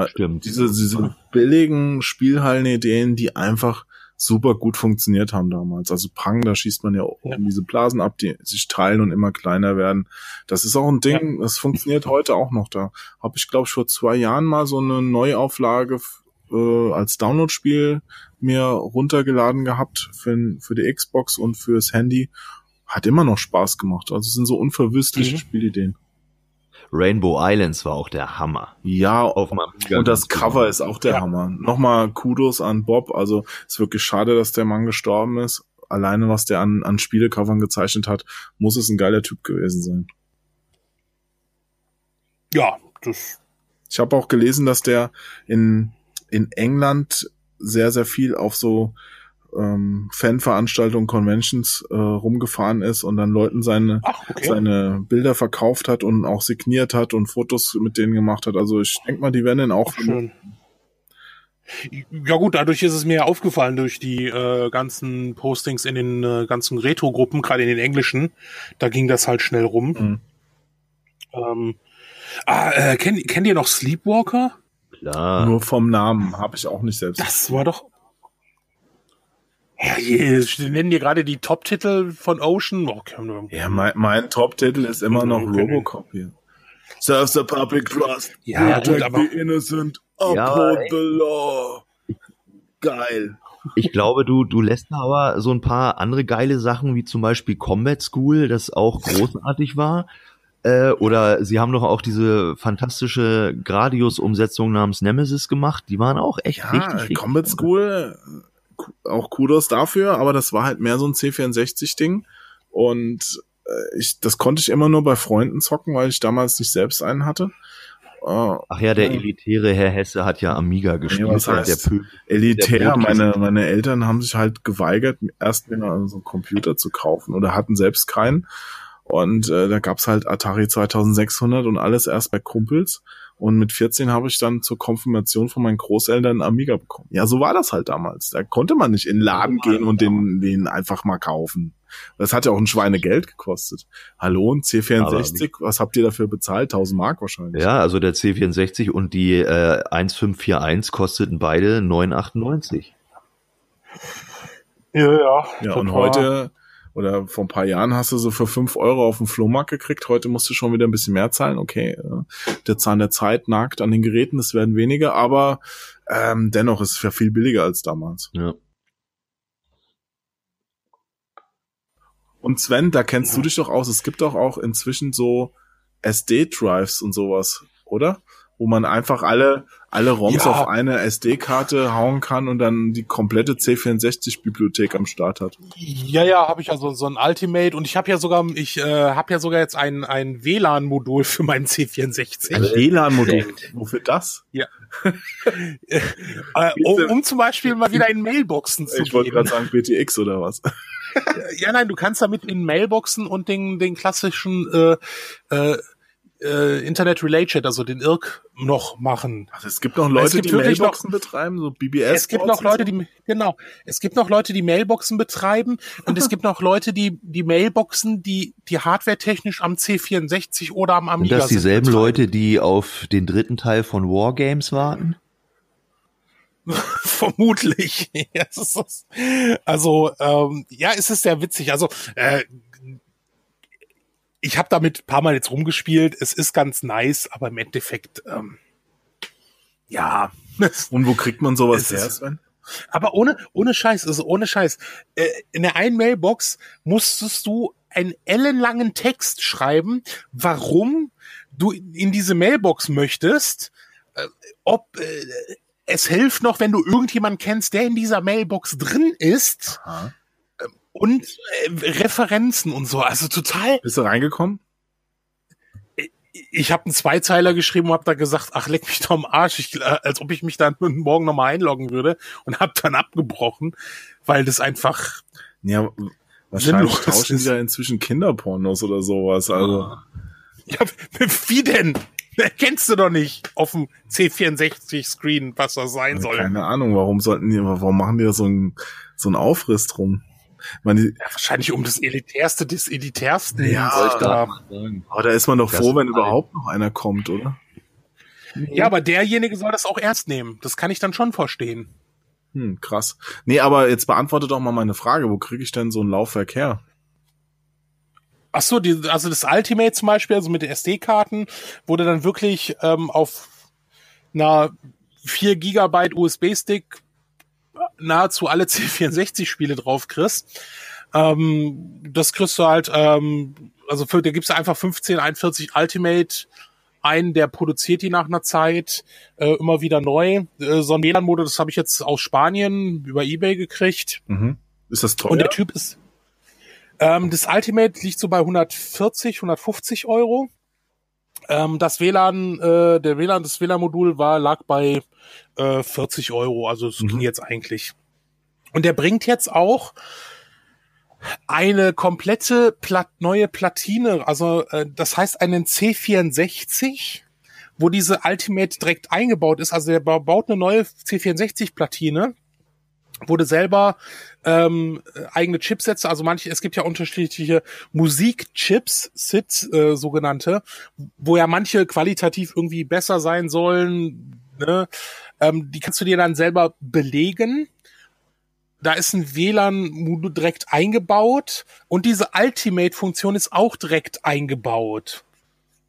Stimmt. Diese, diese billigen Spielhallen-Ideen, die einfach super gut funktioniert haben damals. Also Pang, da schießt man ja, Ja. um diese Blasen ab, die sich teilen und immer kleiner werden. Das ist auch ein Ding, das funktioniert heute auch noch. Da habe ich, glaube ich, vor zwei Jahren mal so eine Neuauflage äh, als Download-Spiel mir runtergeladen gehabt für, für die Xbox und fürs Handy. Hat immer noch Spaß gemacht. Also es sind so unverwüstliche Mhm. Spielideen. Rainbow Islands war auch der Hammer. Ja, Auf und das Cover ist auch der Ja. Hammer. Nochmal Kudos an Bob. Also ist wirklich schade, dass der Mann gestorben ist. Alleine was der an, an Spielecovern gezeichnet hat, muss es ein geiler Typ gewesen sein. ja, das Ich habe auch gelesen, dass der in, in England sehr, sehr viel auf so ähm, Fanveranstaltungen, Conventions äh, rumgefahren ist und dann Leuten seine, ach okay. seine Bilder verkauft hat und auch signiert hat und Fotos mit denen gemacht hat. Also ich denke mal, die werden ihn auch Ach, schön. Ja gut, dadurch ist es mir aufgefallen durch die äh, ganzen Postings in den äh, ganzen Retro-Gruppen, gerade in den englischen. Da ging das halt schnell rum. Mhm. Ähm, ah, äh, kennt, kennt ihr noch Sleepwalker? Klar. Nur vom Namen habe ich auch nicht selbst. Das war doch. Ja, je, wir nennen dir gerade die Top-Titel von Ocean. Oh, können wir- Ja, mein, mein Top-Titel ist immer noch Okay. Robocop hier. Serves the public trust. Ja, Protect gut, aber- the innocent. Ja, Uphold ey. the law. Geil. Ich glaube, du, du lässt da aber so ein paar andere geile Sachen, wie zum Beispiel Combat School, das auch großartig war. Äh, oder sie haben doch auch diese fantastische Gradius-Umsetzung namens Nemesis gemacht. Die waren auch echt Ja, richtig, richtig Combat gut. School, auch Kudos dafür, aber das war halt mehr so ein C64-Ding. Und äh, ich, das konnte ich immer nur bei Freunden zocken, weil ich damals nicht selbst einen hatte. Äh, Ach ja, der Ja. elitäre Herr Hesse hat ja Amiga gespielt. was und heißt? elitär. Meine, meine Eltern haben sich halt geweigert, erst mir so einen Computer zu kaufen oder hatten selbst keinen. Und äh, da gab's halt Atari 2600 und alles erst bei Kumpels. Und mit 14 habe ich dann zur Konfirmation von meinen Großeltern einen Amiga bekommen. Ja, so war das halt damals. Da konnte man nicht in den Laden gehen und den, den einfach mal kaufen. Das hat ja auch ein Schweinegeld gekostet. Hallo, ein C64, was habt ihr dafür bezahlt? 1000 Mark wahrscheinlich. Ja, also der C64 und die äh, 1541 kosteten beide 9,98. Ja, ja. Ja, und heute oder vor ein paar Jahren hast du so für fünf Euro auf dem Flohmarkt gekriegt. Heute musst du schon wieder ein bisschen mehr zahlen. Okay, äh, der Zahn der Zeit nagt an den Geräten, es werden weniger, aber ähm, dennoch ist es ja viel billiger als damals. Ja. Und Sven, da kennst du dich doch aus. Es gibt doch auch inzwischen so SD-Drives und sowas, oder? Wo man einfach alle, alle ROMs Ja. auf eine SD-Karte hauen kann und dann die komplette C64-Bibliothek am Start hat. Ja, ja, habe ich also so ein Ultimate und ich habe ja sogar, ich äh, habe ja sogar jetzt ein ein WLAN-Modul für meinen C64. Ein WLAN-Modul. Wofür das? [laughs] äh, um, um zum Beispiel mal wieder in Mailboxen zu Ich wollte gerade sagen BTX oder was. [laughs] Ja, nein, du kannst damit in Mailboxen und den den klassischen äh, äh, äh, Internet Relay Chat, also den IRC, noch machen. Also es gibt noch Leute, gibt die Mailboxen betreiben, so BBS. Es gibt noch Leute, die genau, es gibt noch Leute, die Mailboxen betreiben und es gibt noch Leute, die die Mailboxen, die die Hardware technisch am C64 oder am Sind Amiga das dieselben sind, betreiben. Leute, die auf den dritten Teil von Wargames warten? [laughs] Vermutlich. [laughs] Also, ähm, ja, es ist sehr witzig. Also, äh, ich habe damit ein paar Mal jetzt rumgespielt. Es ist ganz nice, aber im Endeffekt, ähm, ja. [laughs] Und wo kriegt man sowas her, Sven? Aber ohne, ohne Scheiß, also ohne Scheiß. Äh, in der einen Mailbox musstest du einen ellenlangen Text schreiben, warum du in diese Mailbox möchtest, äh, ob äh, es hilft noch, wenn du irgendjemanden kennst, der in dieser Mailbox drin ist Aha. Und äh, Referenzen und so. Also total. Bist du reingekommen? Ich habe einen Zweizeiler geschrieben und habe da gesagt, ach leck mich doch am Arsch, ich, äh, als ob ich mich dann [laughs] morgen nochmal einloggen würde und habe dann abgebrochen, weil das einfach Ja, wahrscheinlich tauschen ist. die ja inzwischen Kinderpornos oder sowas. Also, Ja, [laughs] wie denn? Kennst du doch nicht auf dem C64-Screen, was das sein soll. keine Ahnung, warum sollten die, warum machen die da so einen so einen Aufriss drum? Die, Ja, wahrscheinlich um das Elitärste des Elitärsten. Ja, Soll ich da- aber da ist man doch Das froh, wenn überhaupt noch einer kommt, oder? ja, aber derjenige soll das auch ernst nehmen. Das kann ich dann schon verstehen. Hm, krass. Nee, aber jetzt beantworte doch mal meine Frage. Wo kriege ich denn so ein Laufwerk her? Ach so, die, also das Ultimate zum Beispiel, also mit den SD-Karten, wurde dann wirklich ähm, auf einer 4 Gigabyte USB-Stick nahezu alle [laughs] C64-Spiele drauf kriegst. Ähm, das kriegst du halt, ähm, also für, da gibst du einfach 1541 Ultimate ein, der produziert die nach einer Zeit äh, immer wieder neu. Äh, so ein WLAN-Mode, das habe ich jetzt aus Spanien über Ebay gekriegt. Mhm. Ist das teuer? Und der Typ ist. Ähm, das Ultimate liegt so bei 140, 150 Euro. Ähm, das WLAN, äh, der WLAN, das WLAN-Modul war, lag bei äh, 40 Euro. Also es Mhm. ging jetzt eigentlich. Und der bringt jetzt auch eine komplette Plat neue Platine, also äh, das heißt einen C64, wo diese Ultimate direkt eingebaut ist. Also der ba- baut eine neue C64-Platine, wurde selber ähm, eigene Chipsätze, also manche, es gibt ja unterschiedliche Musikchips, SID äh, sogenannte, wo ja manche qualitativ irgendwie besser sein sollen. Ne? Ähm, die kannst du dir dann selber belegen. Da ist ein WLAN-Modul direkt eingebaut und diese Ultimate-Funktion ist auch direkt eingebaut.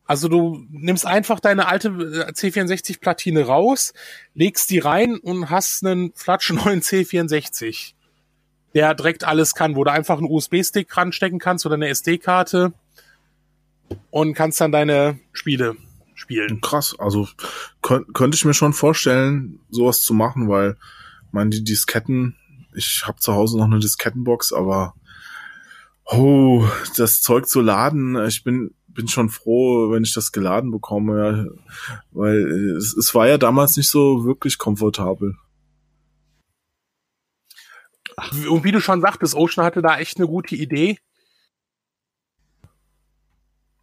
Also du nimmst einfach deine alte äh, C64-Platine raus, legst die rein und hast einen Flatsch neuen C64, der direkt alles kann, wo du einfach einen USB-Stick ranstecken kannst oder eine SD-Karte und kannst dann deine Spiele spielen. Krass, also könnt, könnte ich mir schon vorstellen, sowas zu machen, weil meine die Disketten, ich habe zu Hause noch eine Diskettenbox, aber oh, das Zeug zu laden, ich bin bin schon froh, wenn ich das geladen bekomme, ja, weil es, es war ja damals nicht so wirklich komfortabel. Und wie du schon sagtest, Ocean hatte da echt eine gute Idee.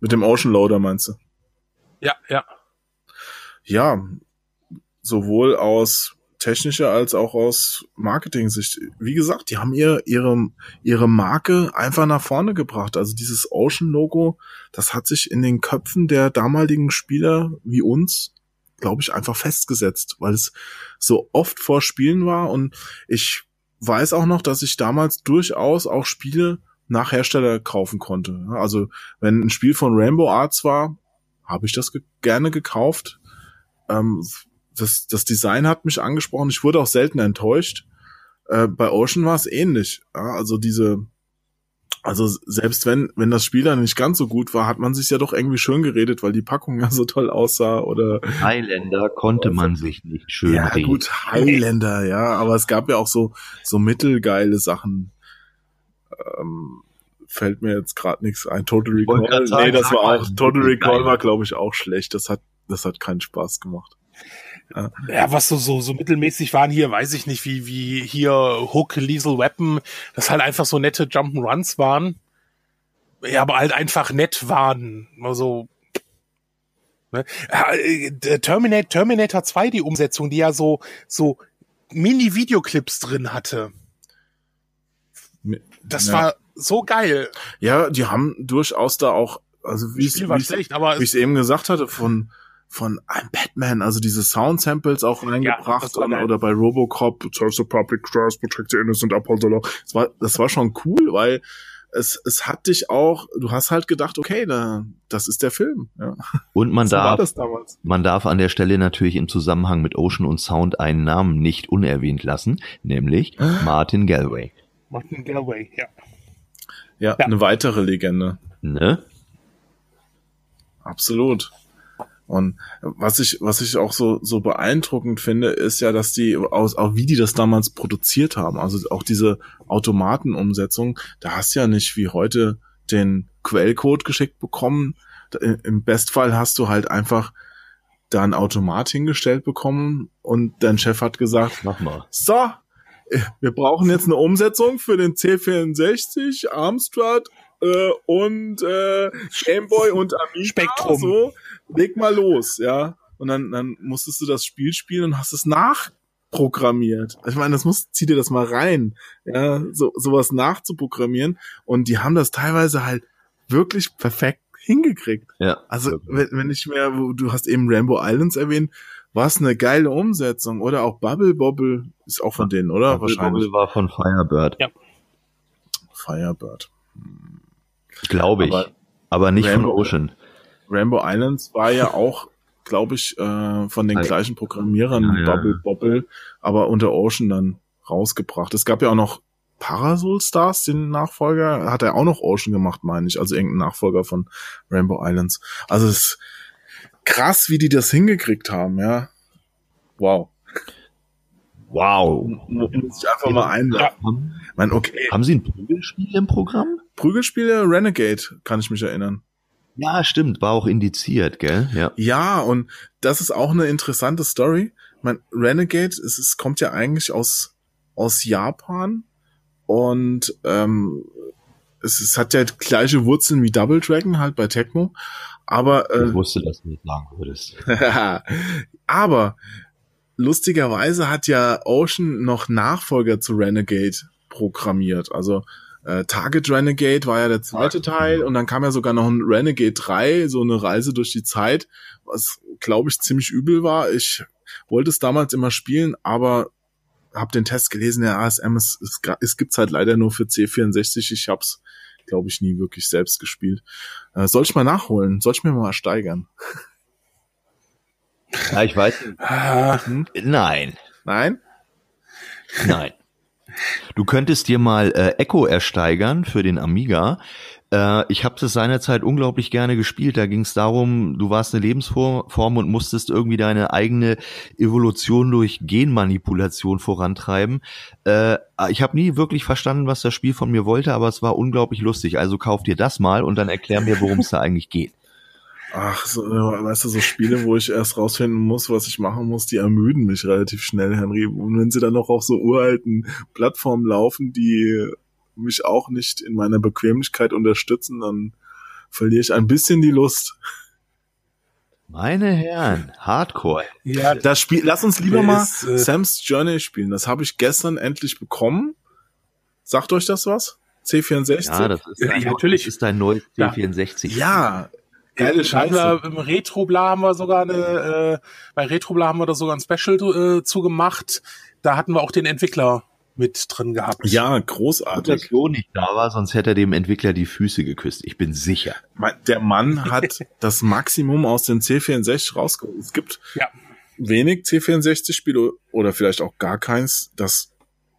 Mit dem Ocean Loader meinst du? Ja, ja. Ja, sowohl aus technischer als auch aus Marketing-Sicht. Wie gesagt, die haben ihr, ihre, ihre Marke einfach nach vorne gebracht. Also dieses Ocean-Logo, das hat sich in den Köpfen der damaligen Spieler wie uns, glaube ich, einfach festgesetzt, weil es so oft vor Spielen war. Und ich weiß auch noch, dass ich damals durchaus auch Spiele nach Hersteller kaufen konnte. Also wenn ein Spiel von Rainbow Arts war, habe ich das ge gerne gekauft. Ähm, das, das Design hat mich angesprochen. Ich wurde auch selten enttäuscht. Äh, bei Ocean war es ähnlich. Ja, also diese, also selbst wenn, wenn das Spiel dann nicht ganz so gut war, hat man sich ja doch irgendwie schön geredet, weil die Packung [laughs] ja so toll aussah oder. Highlander konnte man sich nicht schön ja, reden. gut, Highlander, ja, aber es gab ja auch so, so mittelgeile Sachen. Ähm, fällt mir jetzt gerade nichts ein. Total Recall. nee, das war auch, Total Recall war, glaube ich, auch schlecht. Das hat, das hat keinen Spaß gemacht. Ja, was so, so, so mittelmäßig waren hier, weiß ich nicht, wie, wie hier Hook, Liesel Weapon, das halt einfach so nette Jump'n'Runs waren. Ja, aber halt einfach nett waren. Also, Ne? Äh, Terminator, Terminator 2, die Umsetzung, die ja so, so Mini-Videoclips drin hatte. Das ja. war so geil. Ja, die haben durchaus da auch, also wie ich es eben gesagt hatte, von von I'm Batman, also diese Sound-Samples auch reingebracht ja, oder bei Robocop, Serves the Public Trust, Protect the Innocent, Uphold the Law. Das war, das war schon cool, weil es, es hat dich auch, du hast halt gedacht, okay, da, das ist der Film. Ja. Und man [laughs] so darf, man darf an der Stelle natürlich im Zusammenhang mit Ocean und Sound einen Namen nicht unerwähnt lassen, nämlich Martin Galway. Martin Galway, ja. Ja, ja. eine weitere Legende. Ne? Absolut. Und was ich, was ich auch so, so beeindruckend finde, ist ja, dass die aus, auch wie die das damals produziert haben. Also auch diese Automatenumsetzung, da hast du ja nicht wie heute den Quellcode geschickt bekommen. Im Bestfall hast du halt einfach da ein Automat hingestellt bekommen und dein Chef hat gesagt, mach mal. So, wir brauchen jetzt eine Umsetzung für den C64, Amstrad äh, und äh, Gameboy und Amiga. Spektrum. So leg mal los, ja. Und dann, dann musstest du das Spiel spielen und hast es nachprogrammiert. Ich meine, das muss, zieh dir das mal rein, ja, so, sowas nachzuprogrammieren. Und die haben das teilweise halt wirklich perfekt hingekriegt. Ja. Also, wenn, wenn ich mehr, du hast eben Rainbow Islands erwähnt, war es eine geile Umsetzung. Oder auch Bubble Bobble ist auch von denen, oder? Bubble Wahrscheinlich. Bobble war von Firebird. Ja. Firebird. Glaube ich. Aber, aber nicht Rainbow, von Ocean. Rainbow Islands war ja auch, glaube ich, äh, von den gleichen Programmierern, ja, ja. Bubble Bobble, aber unter Ocean dann rausgebracht. Es gab ja auch noch Parasol Stars, den Nachfolger, hat er auch noch Ocean gemacht, meine ich, also irgendein Nachfolger von Rainbow Islands. Also es ist krass, wie die das hingekriegt haben, ja. Wow. Wow. Muss ich einfach mal einladen. Ja. Mein, okay. Haben Sie ein Prügelspiel im Programm? Prügelspiele Renegade, kann ich mich erinnern. Ja, stimmt, war auch indiziert, gell? Ja. Ja, und das ist auch eine interessante Story. Mein Renegade, es, es kommt ja eigentlich aus aus Japan und ähm, es, es hat ja gleiche Wurzeln wie Double Dragon halt bei Tecmo, aber äh, ich wusste, dass du nicht sagen würdest. [laughs] aber lustigerweise hat ja Ocean noch Nachfolger zu Renegade programmiert. Also äh, Target Renegade war ja der zweite Teil und dann kam ja sogar noch ein Renegade 3, so eine Reise durch die Zeit, was glaube ich ziemlich übel war. Ich wollte es damals immer spielen, aber habe den Test gelesen, der ASM, es, es, es gibt's halt leider nur für C64. Ich hab's, glaube ich, nie wirklich selbst gespielt. Äh, soll ich mal nachholen? Soll ich mir mal steigern? Ja, ich weiß. Hm? Nein. Nein? Nein. Du könntest dir mal äh, Echo ersteigern für den Amiga. Äh, ich habe das seinerzeit unglaublich gerne gespielt. Da ging es darum, du warst eine Lebensform und musstest irgendwie deine eigene Evolution durch Genmanipulation vorantreiben. Äh, ich habe nie wirklich verstanden, was das Spiel von mir wollte, aber es war unglaublich lustig. Also kauf dir das mal und dann erklär mir, worum es da eigentlich geht. Ach, so, weißt du, so Spiele, wo ich erst rausfinden muss, was ich machen muss, die ermüden mich relativ schnell, Henry. Und wenn sie dann noch auf so uralten Plattformen laufen, die mich auch nicht in meiner Bequemlichkeit unterstützen, dann verliere ich ein bisschen die Lust. Meine Herren, Hardcore. Ja, das Spiel, lass uns lieber mal ist, äh, Sam's Journey spielen. Das habe ich gestern endlich bekommen. Sagt euch das was? C64? Ja, das ist, ja, natürlich. ist dein neues C64. Ja, Geile Scheiße. Wir, Im Retrobla haben wir sogar eine, äh, bei Retrobla haben wir da sogar ein Special äh, zugemacht. Da hatten wir auch den Entwickler mit drin gehabt. Ja, großartig. Dass Jo nicht da war, sonst hätte er dem Entwickler die Füße geküsst. Ich bin sicher. Der Mann hat [laughs] das Maximum aus dem C64 rausgeholt. Es gibt ja. wenig C64-Spiele oder vielleicht auch gar keins, das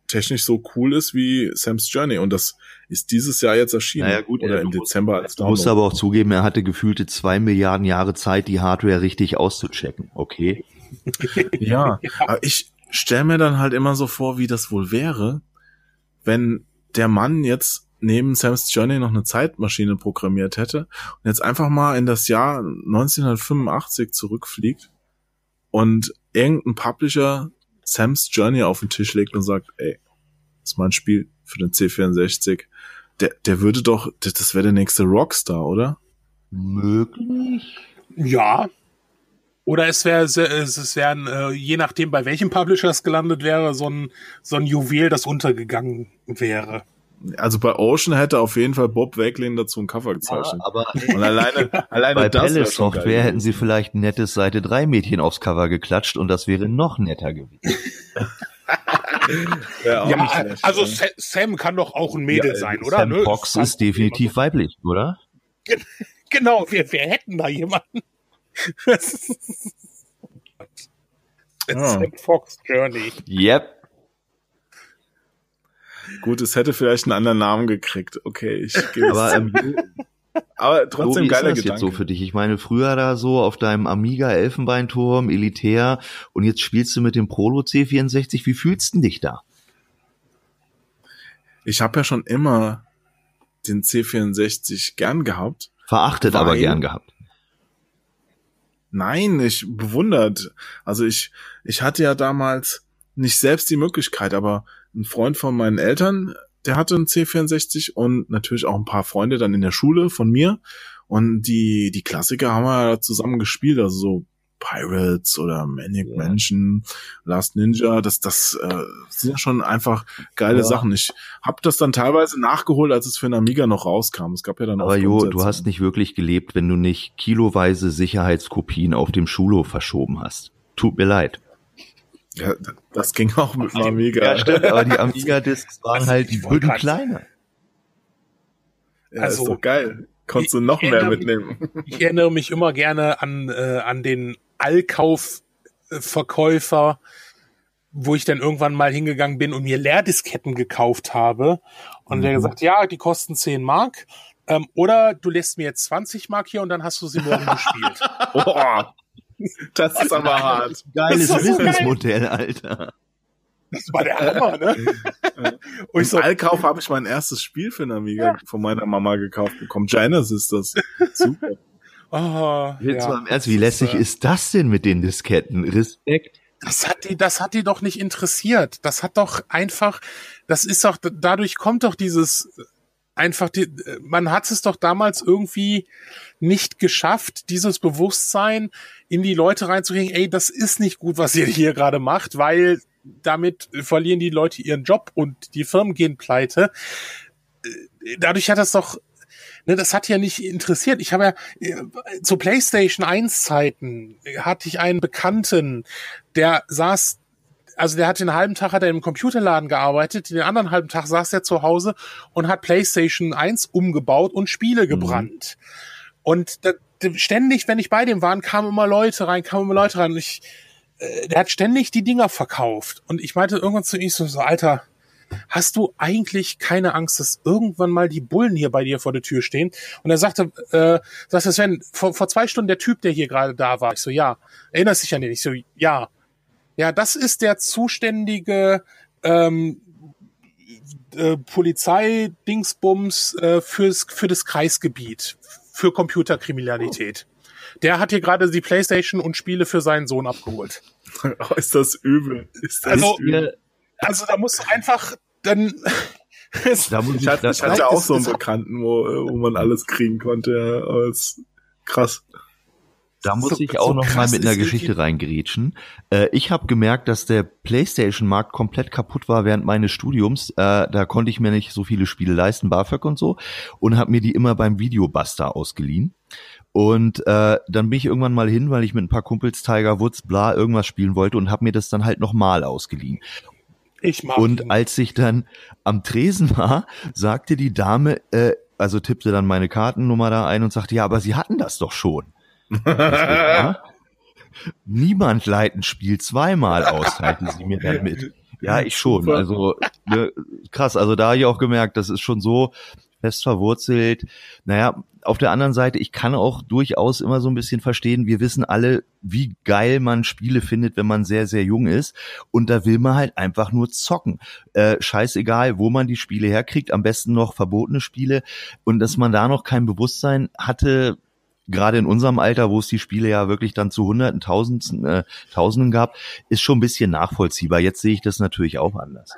technisch so cool ist wie Sam's Journey. Und das ist dieses Jahr jetzt erschienen. Naja, gut, oder im Dezember als Du musst aber auch zugeben, er hatte gefühlte zwei Milliarden Jahre Zeit, die Hardware richtig auszuchecken. Okay. [laughs] ja, aber ich stelle mir dann halt immer so vor, wie das wohl wäre, wenn der Mann jetzt neben Sam's Journey noch eine Zeitmaschine programmiert hätte und jetzt einfach mal in das Jahr 1985 zurückfliegt und irgendein Publisher Sam's Journey auf den Tisch legt und sagt, ey, das ist mein Spiel für den C64. Der, der würde doch, das wäre der nächste Rockstar, oder? Möglich. Ja. Oder es wäre, es wären, äh, je nachdem, bei welchem Publisher es gelandet wäre, so ein, so ein Juwel, das untergegangen wäre. Also bei Ocean hätte auf jeden Fall Bob Wakelin dazu ein Cover gezeichnet. Ja, aber [laughs] Und alleine, alleine bei das wäre Palace schon Software geil. hätten sie vielleicht ein nettes Seite 3 Mädchen aufs Cover geklatscht und das wäre noch netter gewesen. [laughs] Ja, schlecht, also ja. Sa- Sam kann doch auch ein Mädel Ja, sein, oder? Sam Ne? Fox ist definitiv weiblich, oder? [laughs] Genau, wir, wir hätten da jemanden. [laughs] Ja. Sam Fox Journey. Yep. Gut, es hätte vielleicht einen anderen Namen gekriegt. Okay, ich gebe Aber es. ähm, Aber so, trotzdem ist geiler das Gedanke. jetzt so für dich? Ich meine, früher da so auf deinem Amiga Elfenbeinturm, Elitär und jetzt spielst du mit dem Prolo C64. Wie fühlst du dich da? Ich habe ja schon immer den C64 gern gehabt. Verachtet, Weil- aber gern gehabt. Nein, ich bewundert. Also ich, ich hatte ja damals nicht selbst die Möglichkeit, aber ein Freund von meinen Eltern, der hatte einen C64 und natürlich auch ein paar Freunde dann in der Schule von mir. Und die, die Klassiker haben wir zusammen gespielt, also so Pirates oder Maniac Ja. Mansion, Last Ninja, das, das äh, sind ja schon einfach geile Ja. Sachen. Ich habe das dann teilweise nachgeholt, als es für einen Amiga noch rauskam. Es gab ja dann Aber auch Jo, du hast nicht wirklich gelebt, wenn du nicht kiloweise Sicherheitskopien auf dem Schulhof verschoben hast. Tut mir leid. Ja, das ging auch mit dem Amiga. Ja, stimmt, aber die [laughs] Amiga-Discs waren Also, halt die grad- kleiner. Ja, Also, ist doch geil. Konntest du noch mehr mitnehmen. Ich erinnere mich immer gerne an, äh, an den Allkaufverkäufer, wo ich dann irgendwann mal hingegangen bin und mir Leerdisketten gekauft habe. Und der Mhm. gesagt, ja, die kosten 10 Mark. Ähm, oder du lässt mir jetzt 20 Mark hier und dann hast du sie morgen [laughs] gespielt. Boah, das ist aber hart. Geiles Das ist so geil. Businessmodell, Alter. Das war der Hammer, ne? [laughs] und ich Im so, Allkauf habe ich mein erstes Spiel für den Amiga von meiner Mama gekauft bekommen. Janus ist das. Super. [laughs] oh, Jetzt ja. mal im Ernst, wie lässig äh, ist das denn mit den Disketten? Respekt. Das hat die, das hat die doch nicht interessiert. Das hat doch einfach, das ist doch, dadurch kommt doch dieses, einfach die, man hat es doch damals irgendwie nicht geschafft, dieses Bewusstsein in die Leute reinzukriegen, ey, das ist nicht gut, was ihr hier gerade macht, weil damit verlieren die Leute ihren Job und die Firmen gehen pleite. Dadurch hat das doch, ne, das hat ja nicht interessiert. Ich habe ja äh, zu PlayStation 1 Zeiten hatte ich einen Bekannten, der saß also der hat den halben Tag hat er im Computerladen gearbeitet, den anderen halben Tag saß er zu Hause und hat PlayStation 1 umgebaut und Spiele gebrannt. Und da, ständig, wenn ich bei dem war, kamen immer Leute rein, kamen immer Leute rein. Und ich, äh, der hat ständig die Dinger verkauft. Und ich meinte irgendwann zu ihm so, so, Alter, hast du eigentlich keine Angst, dass irgendwann mal die Bullen hier bei dir vor der Tür stehen? Und er sagte, äh, sagte Sven, vor, vor zwei Stunden der Typ, der hier gerade da war. Ich so, ja. Erinnerst dich an den? Ich so, ja. Ja, das ist der zuständige ähm, äh, Polizeidingsbums äh, fürs für das Kreisgebiet für Computerkriminalität. Der hat hier gerade die Playstation und Spiele für seinen Sohn abgeholt. Oh, [laughs] ist das übel. Ist das Also, übel. Also da musst du einfach dann [laughs] Da muss Ich hatte, ich hatte auch so einen Bekannten, wo, wo man alles kriegen konnte. Ja, aber krass. Da muss So- ich auch so noch mal mit einer Geschichte reingrätschen. Äh, ich habe gemerkt, dass der PlayStation-Markt komplett kaputt war während meines Studiums. Äh, da konnte ich mir nicht so viele Spiele leisten, BAföG und so, und habe mir die immer beim Videobuster ausgeliehen. Und äh, dann bin ich irgendwann mal hin, weil ich mit ein paar Kumpels Tiger Woods, bla, irgendwas spielen wollte und habe mir das dann halt nochmal ausgeliehen. ich mag Und ihn. als ich dann am Tresen war, sagte die Dame, äh, also tippte dann meine Kartennummer da ein und sagte, ja, aber Sie hatten das doch schon. [laughs] Niemand leiht ein Spiel zweimal aus, teilte sie mir dann mit. Ja, ich schon. Also ne, krass. Also da habe ich auch gemerkt, das ist schon so fest verwurzelt. Naja, auf der anderen Seite, ich kann auch durchaus immer so ein bisschen verstehen, wir wissen alle, wie geil man Spiele findet, wenn man sehr, sehr jung ist. Und da will man halt einfach nur zocken. Äh, scheißegal, wo man die Spiele herkriegt, am besten noch verbotene Spiele. Und dass man da noch kein Bewusstsein hatte, gerade in unserem Alter, wo es die Spiele ja wirklich dann zu Hunderten, Tausenden, äh, Tausenden gab, ist schon ein bisschen nachvollziehbar. Jetzt sehe ich das natürlich auch anders.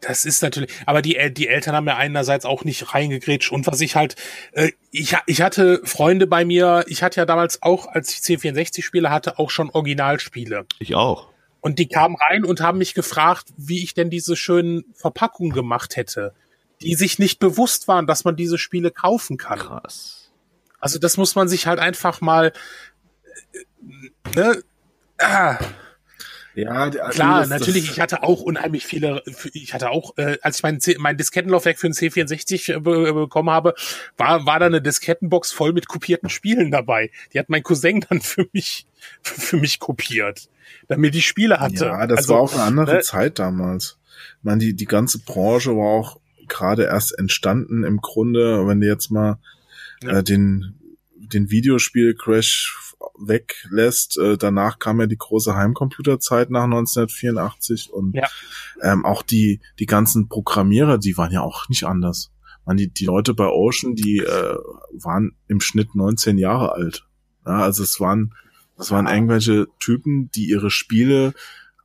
Das ist natürlich, aber die, die Eltern haben ja einerseits auch nicht reingegrätscht und was ich halt, äh, ich, ich hatte Freunde bei mir, ich hatte ja damals auch, als ich C64 Spiele hatte, auch schon Originalspiele. Ich auch. Und die kamen rein und haben mich gefragt, wie ich denn diese schönen Verpackungen gemacht hätte, die sich nicht bewusst waren, dass man diese Spiele kaufen kann. Krass. Also das muss man sich halt einfach mal, äh, ne, ah, ja, also klar, das, natürlich. Das ich hatte auch unheimlich viele. Ich hatte auch, äh, als ich mein, mein Diskettenlaufwerk für den C64 äh, bekommen habe, war war da eine Diskettenbox voll mit kopierten Spielen dabei. Die hat mein Cousin dann für mich für mich kopiert, damit die Spiele hatte. Ja, das also, war auch eine andere ne? Zeit damals. Ich meine, die die ganze Branche war auch gerade erst entstanden im Grunde. Wenn du jetzt mal ja. äh, den den Videospiel Crash weglässt. Äh, danach kam ja die große Heimcomputerzeit nach 1984 und ja. ähm, auch die, die ganzen Programmierer, die waren ja auch nicht anders. Man, die, die Leute bei Ocean, die äh, waren im Schnitt 19 Jahre alt. Ja, also es waren, das waren irgendwelche Typen, die ihre Spiele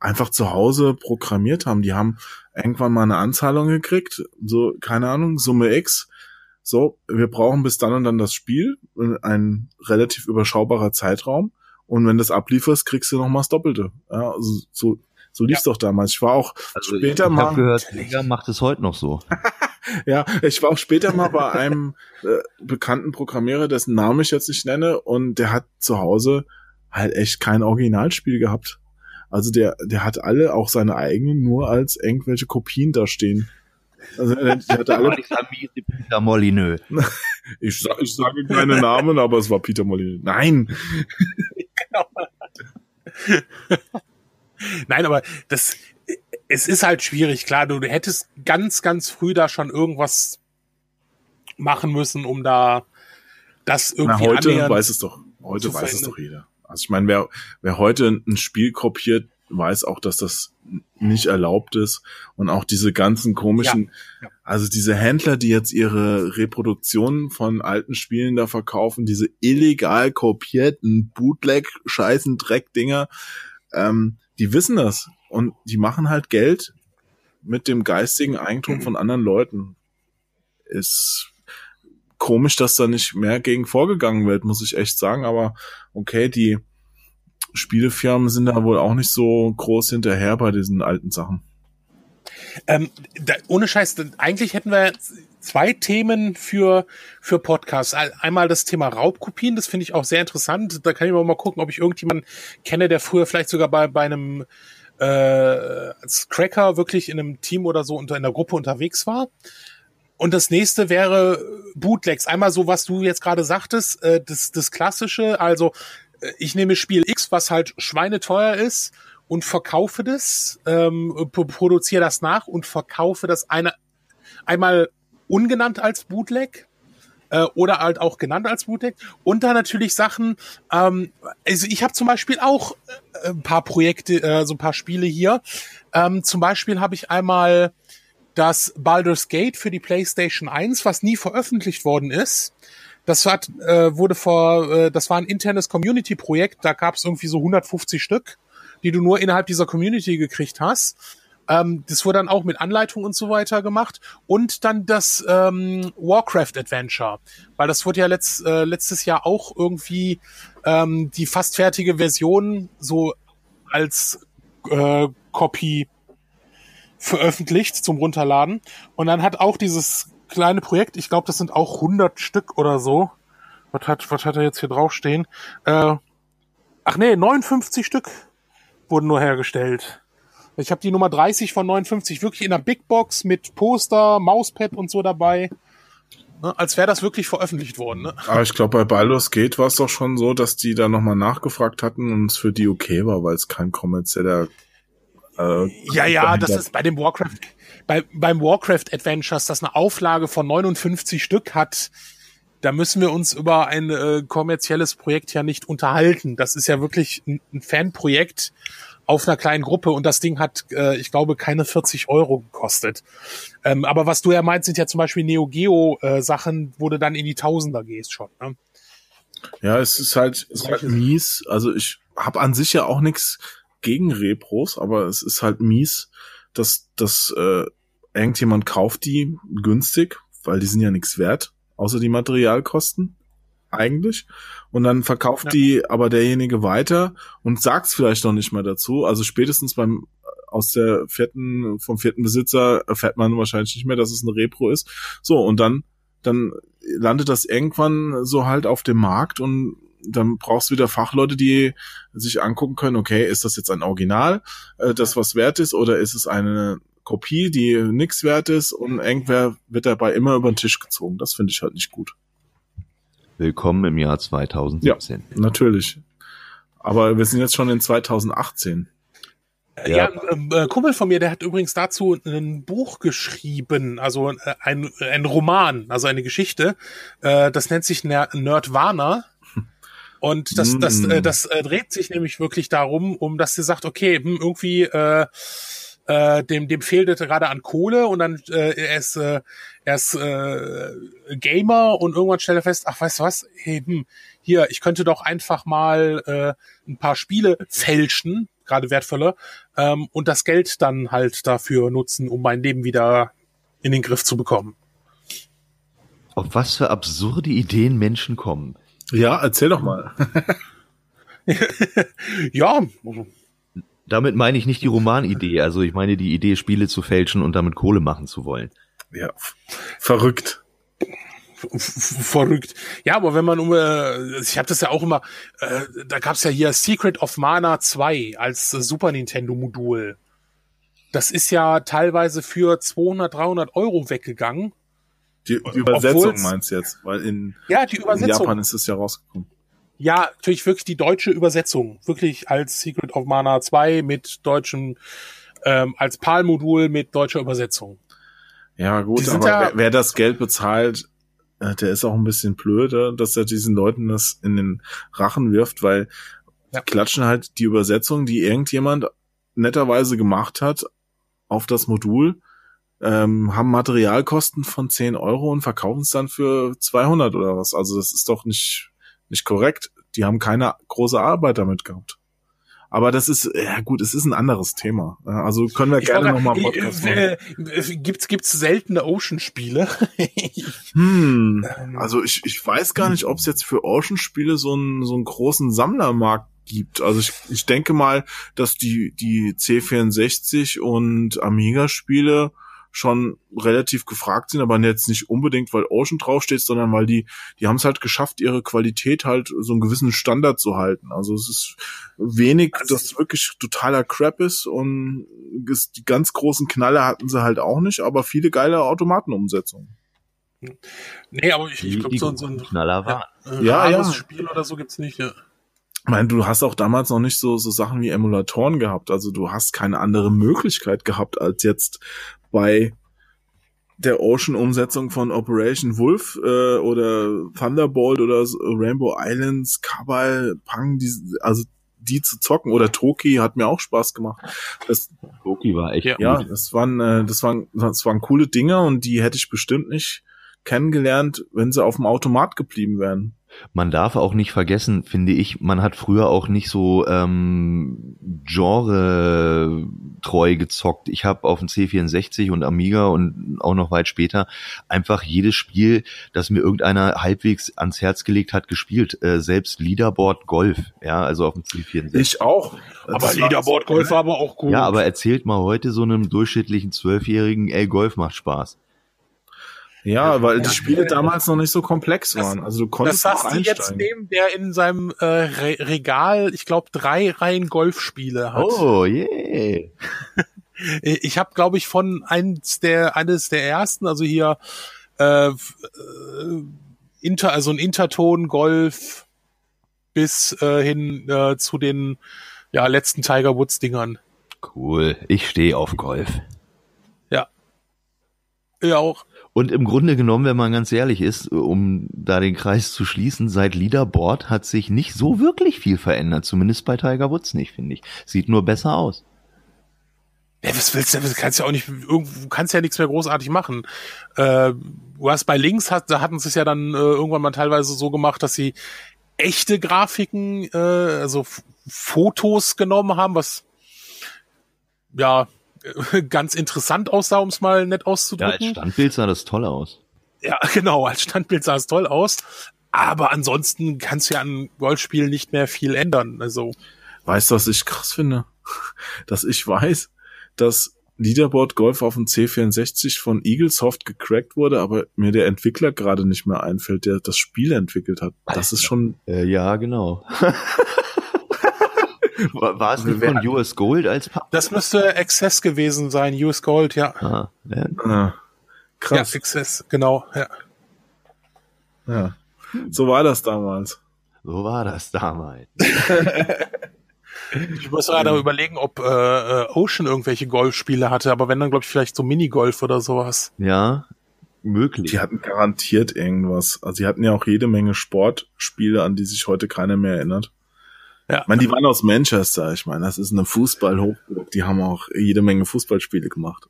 einfach zu Hause programmiert haben. Die haben irgendwann mal eine Anzahlung gekriegt, so, keine Ahnung, Summe X, so, wir brauchen bis dann und dann das Spiel, ein relativ überschaubarer Zeitraum. Und wenn das ablieferst, kriegst du noch mal das Doppelte. Ja, also so, so lief's ja. doch damals. Ich war auch also später ich, ich mal. Ich gehört, Sega macht es heute noch so. [laughs] ja, ich war auch später mal bei einem äh, bekannten Programmierer, dessen Namen ich jetzt nicht nenne, und der hat zu Hause halt echt kein Originalspiel gehabt. Also der, der hat alle, auch seine eigenen, nur als irgendwelche Kopien da stehen. Also, äh, die hatte [laughs] alle. Peter Molyneux. Ich, sag, [laughs] ich sage keine Namen, aber es war Peter Molyneux. Nein! genau. [laughs] Nein, aber das, es ist halt schwierig, klar, du, du hättest ganz, ganz früh da schon irgendwas machen müssen, um da das irgendwie Na, heute weiß es doch, heute weiß es doch jeder. Also ich meine, wer, wer heute ein Spiel kopiert, weiß auch, dass das nicht erlaubt ist und auch diese ganzen komischen, ja, ja. also diese Händler, die jetzt ihre Reproduktionen von alten Spielen da verkaufen, diese illegal kopierten Bootleg Scheißen Dreck Dinger, ähm, die wissen das und die machen halt Geld mit dem geistigen Eigentum von anderen Leuten. Ist komisch, dass da nicht mehr gegen vorgegangen wird, muss ich echt sagen, aber okay, die Spielefirmen sind da wohl auch nicht so groß hinterher bei diesen alten Sachen. Ähm, da, ohne Scheiß, eigentlich hätten wir zwei Themen für, für Podcasts. Einmal das Thema Raubkopien, das finde ich auch sehr interessant. Da kann ich mal gucken, ob ich irgendjemanden kenne, der früher vielleicht sogar bei, bei einem äh, als Cracker wirklich in einem Team oder so unter in der Gruppe unterwegs war. Und das nächste wäre Bootlegs. Einmal so, was du jetzt gerade sagtest, äh, das, das Klassische, also ich nehme Spiel X, was halt schweineteuer ist, und verkaufe das, ähm, produziere das nach und verkaufe das eine, einmal ungenannt als Bootleg äh, oder halt auch genannt als Bootleg. Und dann natürlich Sachen, ähm, also ich habe zum Beispiel auch äh, ein paar Projekte, äh, so ein paar Spiele hier. Ähm, zum Beispiel habe ich einmal das Baldur's Gate für die PlayStation 1, was nie veröffentlicht worden ist. Das hat, äh, wurde vor, äh, das war ein internes Community-Projekt, da gab es irgendwie so 150 Stück, die du nur innerhalb dieser Community gekriegt hast. Ähm, das wurde dann auch mit Anleitung und so weiter gemacht. Und dann das ähm, Warcraft Adventure, weil das wurde ja letzt, äh, letztes Jahr auch irgendwie ähm, die fast fertige Version so als äh, Copy veröffentlicht zum Runterladen. Und dann hat auch dieses kleine Projekt. Ich glaube, das sind auch 100 Stück oder so. Was hat, was hat er jetzt hier draufstehen? Äh, ach nee, 59 Stück wurden nur hergestellt. Ich habe die Nummer 30 von 59 wirklich in der Big Box mit Poster, Mauspad und so dabei. Ne, als wäre das wirklich veröffentlicht worden. Ne? Aber ich glaube, bei Baldur's Gate war es doch schon so, dass die da nochmal nachgefragt hatten und es für die okay war, weil es kein kommerzieller äh, ja, ja, das ist bei dem Warcraft, bei, beim Warcraft Adventures, das eine Auflage von 59 Stück hat, da müssen wir uns über ein äh, kommerzielles Projekt ja nicht unterhalten. Das ist ja wirklich ein, ein Fanprojekt auf einer kleinen Gruppe und das Ding hat, äh, ich glaube, keine 40 Euro gekostet. Ähm, aber was du ja meinst, sind ja zum Beispiel Neo Geo äh, Sachen, wo du dann in die Tausender gehst schon. Ne? Ja, es ist halt, es ist halt mies. Also ich habe an sich ja auch nichts gegen Repros, aber es ist halt mies, dass das äh, irgendjemand kauft die günstig, weil die sind ja nichts wert, außer die Materialkosten eigentlich. Und dann verkauft ja. die aber derjenige weiter und sagt's vielleicht noch nicht mal dazu. Also spätestens beim aus der vierten, vom vierten Besitzer erfährt man wahrscheinlich nicht mehr, dass es eine Repro ist. So, und dann, dann landet das irgendwann so halt auf dem Markt und dann brauchst du wieder Fachleute, die sich angucken können, okay, ist das jetzt ein Original, äh, das was wert ist, oder ist es eine Kopie, die nichts wert ist und irgendwer wird dabei immer über den Tisch gezogen. Das finde ich halt nicht gut. Willkommen im Jahr 2017. Ja, natürlich. Aber wir sind jetzt schon in 2018. Ja, ja ein äh, Kumpel von mir, der hat übrigens dazu ein Buch geschrieben, also äh, ein, ein Roman, also eine Geschichte. Äh, das nennt sich Nerdwana. Und das, das, mm. äh, das äh, dreht sich nämlich wirklich darum, um dass sie sagt, okay, hm, irgendwie äh, äh, dem, dem fehlte gerade an Kohle und dann äh, er ist, äh, er ist äh, Gamer und irgendwann stellt er fest, ach weißt du was, hey, hm, hier, ich könnte doch einfach mal äh, ein paar Spiele fälschen, gerade wertvolle, ähm, und das Geld dann halt dafür nutzen, um mein Leben wieder in den Griff zu bekommen. Auf was für absurde Ideen Menschen kommen. Ja, erzähl doch mal. [laughs] ja, damit meine ich nicht die Romanidee, also ich meine die Idee, Spiele zu fälschen und damit Kohle machen zu wollen. Ja, verrückt. Verrückt. Ja, aber wenn man um, äh, ich habe das ja auch immer, äh, da gab's ja hier Secret of Mana 2 als äh, Super Nintendo Modul. Das ist ja teilweise für 200, 300 Euro weggegangen. Die, die Übersetzung meinst du jetzt, weil in, ja, die Übersetzung. in Japan ist es ja rausgekommen. Ja, natürlich wirklich die deutsche Übersetzung. Wirklich als Secret of Mana 2 mit deutschem, ähm, als PAL-Modul mit deutscher Übersetzung. Ja, gut, aber ja, wer, wer, das Geld bezahlt, äh, der ist auch ein bisschen blöd, dass er diesen Leuten das in den Rachen wirft, weil ja. klatschen halt die Übersetzung, die irgendjemand netterweise gemacht hat, auf das Modul, ähm, haben Materialkosten von 10 Euro und verkaufen es dann für 200 oder was. Also das ist doch nicht nicht korrekt. Die haben keine große Arbeit damit gehabt. Aber das ist, ja gut, es ist ein anderes Thema. Also können wir ich gerne nochmal einen Podcast äh, machen. Gibt's, gibt's seltene Ocean-Spiele? [laughs] hm, ähm. also ich, ich weiß gar nicht, ob es jetzt für Ocean-Spiele so einen, so einen großen Sammlermarkt gibt. Also ich, ich denke mal, dass die, die C64 und Amiga-Spiele schon relativ gefragt sind, aber jetzt nicht unbedingt, weil Ocean draufsteht, sondern weil die, die haben es halt geschafft, ihre Qualität halt so einen gewissen Standard zu halten. Also es ist wenig, also, das wirklich totaler Crap ist und ist, die ganz großen Knalle hatten sie halt auch nicht, aber viele geile Automatenumsetzungen. Nee, aber ich, ich glaube, so, so ein Knaller war. Ja, ja, ja. Spiel oder so gibt's nicht, ja. Ich meine, du hast auch damals noch nicht so, so Sachen wie Emulatoren gehabt. Also du hast keine andere Möglichkeit gehabt, als jetzt bei der Ocean-Umsetzung von Operation Wolf äh, oder Thunderbolt oder Rainbow Islands, Kabal, Pang, die, also die zu zocken oder Toki hat mir auch Spaß gemacht. Das, Toki war echt ja, gut. das waren äh, das waren das waren coole Dinge und die hätte ich bestimmt nicht kennengelernt, wenn sie auf dem Automat geblieben wären. Man darf auch nicht vergessen, finde ich, man hat früher auch nicht so ähm, Genre treu gezockt. Ich habe auf dem C64 und Amiga und auch noch weit später einfach jedes Spiel, das mir irgendeiner halbwegs ans Herz gelegt hat, gespielt. Äh, selbst Leaderboard Golf, ja, also auf dem C64. Ich auch. Das aber Leaderboard Golf war aber auch gut. Ja, aber erzählt mal heute so einem durchschnittlichen Zwölfjährigen, ey, Golf macht Spaß. Ja, weil die Spiele damals noch nicht so komplex waren. Also du konntest das auch einsteigen. jetzt nehmen, der in seinem äh, Re Regal, ich glaube, drei Reihen Golfspiele hat. Oh, yeah. [laughs] ich habe, glaube ich, von eins der eines der ersten, also hier äh, äh, Inter, also ein Interton Golf bis äh, hin äh, zu den ja letzten Tiger Woods Dingern. Cool. Ich stehe auf Golf. Ja. Ja auch. Und im Grunde genommen, wenn man ganz ehrlich ist, um da den Kreis zu schließen, seit Leaderboard hat sich nicht so wirklich viel verändert. Zumindest bei Tiger Woods nicht, finde ich. Sieht nur besser aus. Ja, was willst du, kannst ja auch nicht, du kannst ja nichts mehr großartig machen. Äh, du hast bei Links, hat, da hatten sie es ja dann äh, irgendwann mal teilweise so gemacht, dass sie echte Grafiken, äh, also F Fotos genommen haben, was ja [laughs] ganz interessant aussah, um es mal nett Ja, auszudrücken. als Standbild sah das toll aus. Ja, [laughs] genau, als Standbild sah es toll aus. Aber ansonsten kannst du ja an Golfspielen nicht mehr viel ändern. Also, Weißt du, was ich krass finde? [laughs] Dass ich weiß, dass Leaderboard Golf auf dem C64 von Eaglesoft gecrackt wurde, aber mir der Entwickler gerade nicht mehr einfällt, der das Spiel entwickelt hat. Das ist schon, Äh, ja, genau. War, war es nicht von US Gold als pa das müsste Access gewesen sein, US Gold, ja. ah, ja. äh, krass. Ja, Access, genau, ja. Ja. So war das damals. So war das damals. [laughs] Ich muss gerade überlegen, ob äh, äh, Ocean irgendwelche Golfspiele hatte, aber wenn dann, glaube ich, vielleicht so Minigolf oder sowas. Ja, möglich. Die hatten garantiert irgendwas. Also sie hatten ja auch jede Menge Sportspiele, an die sich heute keiner mehr erinnert. Ja. Ich meine, die waren aus Manchester. Ich meine, das ist eine Fußballhochburg. Die haben auch jede Menge Fußballspiele gemacht.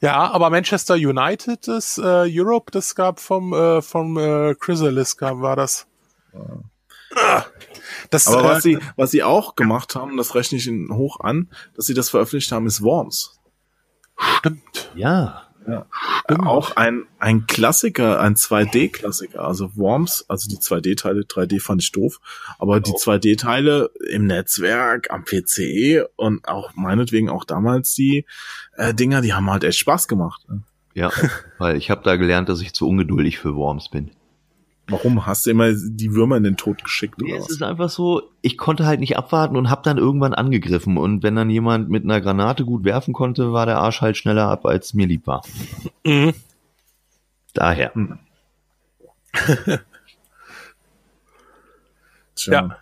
Ja, aber Manchester United, das äh, Europe, das gab vom äh, vom äh, Chrysalis gab, war das. Ah, Das, Aber äh, was sie, was sie auch gemacht haben, das rechne ich ihnen hoch an, dass sie das veröffentlicht haben, ist Worms. stimmt. Ja, Äh, Auch ein, ein Klassiker, ein 2D-Klassiker. Also Worms, also die 2D-Teile, 3D fand ich doof, aber die 2D-Teile im Netzwerk, am PC und auch meinetwegen auch damals die äh, Dinger, die haben halt echt Spaß gemacht. ne? ja, [laughs] weil ich habe da gelernt, dass ich zu ungeduldig für Worms bin. Warum hast du immer die Würmer in den Tod geschickt Nee, oder es was? ist einfach so, ich konnte halt nicht abwarten und habe dann irgendwann angegriffen. Und wenn dann jemand mit einer Granate gut werfen konnte, war der Arsch halt schneller ab, als mir lieb war. Mhm. Daher. [laughs] Tja. Ja.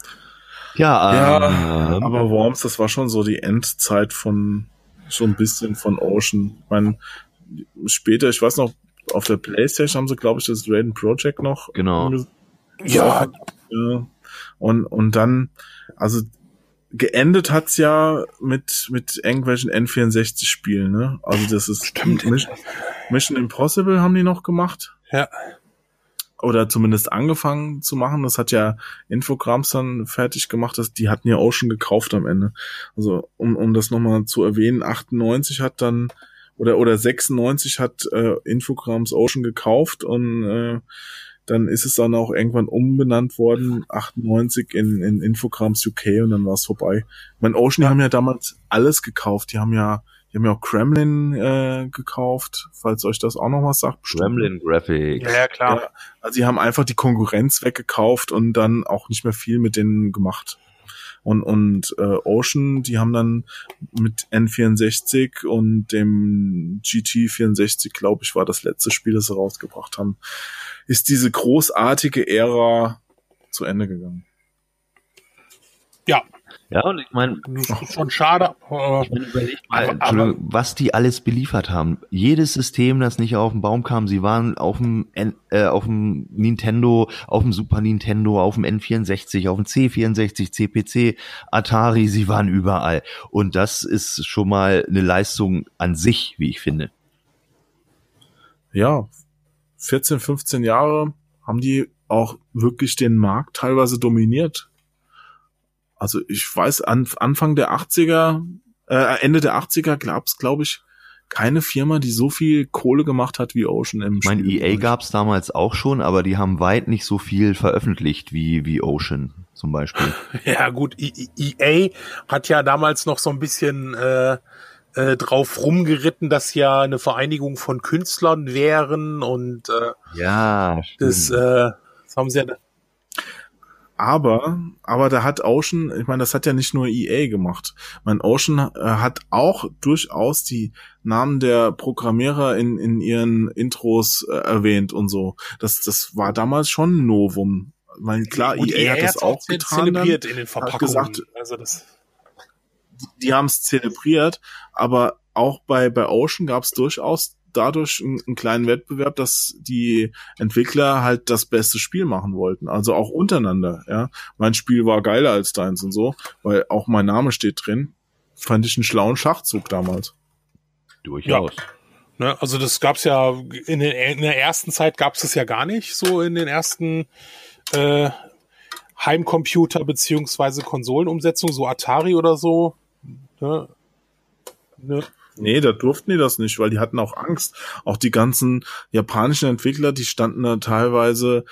Ja, Ja, ähm, aber Worms, das war schon so die Endzeit von so ein bisschen von Ocean. Ich meine, später, ich weiß noch, auf der Playstation haben sie, glaube ich, das Raiden Project noch. Genau. Ja, Ja. Und, und dann, also geendet hat's ja mit, mit irgendwelchen N64-Spielen, ne? Also das ist Stimmt. Mission, Mission Impossible haben die noch gemacht. ja. Oder zumindest angefangen zu machen. Das hat ja Infogrames dann fertig gemacht. Das, die hatten ja Ocean gekauft am Ende. Also, um, um das nochmal zu erwähnen, 98 hat dann oder oder 96 hat äh, Infogrames Ocean gekauft und äh, dann ist es dann auch irgendwann umbenannt worden, 98 in, in Infogrames UK und dann war es vorbei. Ich meine, Ocean, die haben ja damals alles gekauft. Die haben ja, die haben ja auch Kremlin äh, gekauft, falls euch das auch noch was sagt. bestimmt. Gremlin Graphics. ja, ja, klar. Ja, also sie haben einfach die Konkurrenz weggekauft und dann auch nicht mehr viel mit denen gemacht. Und, und äh, Ocean, die haben dann mit N64 und dem GT64, glaube ich, war das letzte Spiel, das sie rausgebracht haben, ist diese großartige Ära zu Ende gegangen. Ja, Ja, und ich meine, das ist schon schade. aber- überleg mal, Aber- Entschuldigung, was die alles beliefert haben. Jedes System, das nicht auf den Baum kam, sie waren auf dem, N äh, auf dem Nintendo, auf dem Super Nintendo, auf dem N64, auf dem C64, CPC, Atari, sie waren überall. Und das ist schon mal eine Leistung an sich, wie ich finde. Ja, 14, 15 Jahre haben die auch wirklich den Markt teilweise dominiert. Also ich weiß, an, Anfang der 80er, äh, Ende der 80er gab es, glaube ich, keine Firma, die so viel Kohle gemacht hat wie Ocean im Ich meine. EA gab's damals auch schon, aber die haben weit nicht so viel veröffentlicht wie, wie Ocean zum Beispiel. [laughs] Ja, gut, I- I- EA hat ja damals noch so ein bisschen äh, äh, drauf rumgeritten, dass ja eine Vereinigung von Künstlern wären und äh, Ja, das, äh, das haben sie ja. Aber, aber da hat Ocean, ich meine, das hat ja nicht nur EA gemacht. Mein Ocean äh, hat auch durchaus die Namen der Programmierer in, in ihren Intros äh, erwähnt und so. Das, das war damals schon ein Novum. Ich meine, klar, und EA, hat das hat's auch ze- getan. Dann. zelebriert in den Verpackungen. gesagt- also das, Die haben es zelebriert, aber auch bei, bei Ocean gab es durchaus dadurch einen, einen kleinen Wettbewerb, dass die Entwickler halt das beste Spiel machen wollten. Also auch untereinander, ja. Mein Spiel war geiler als deins und so, weil auch mein Name steht drin. Fand ich einen schlauen Schachzug damals. durchaus. ne, also das gab's ja in, den, in der ersten Zeit gab's es ja gar nicht, so in den ersten äh, Heimcomputer beziehungsweise Konsolenumsetzungen, so Atari oder so. Ne? Ne? Nee, da durften die das nicht, weil die hatten auch Angst. Auch die ganzen japanischen Entwickler, die standen da teilweise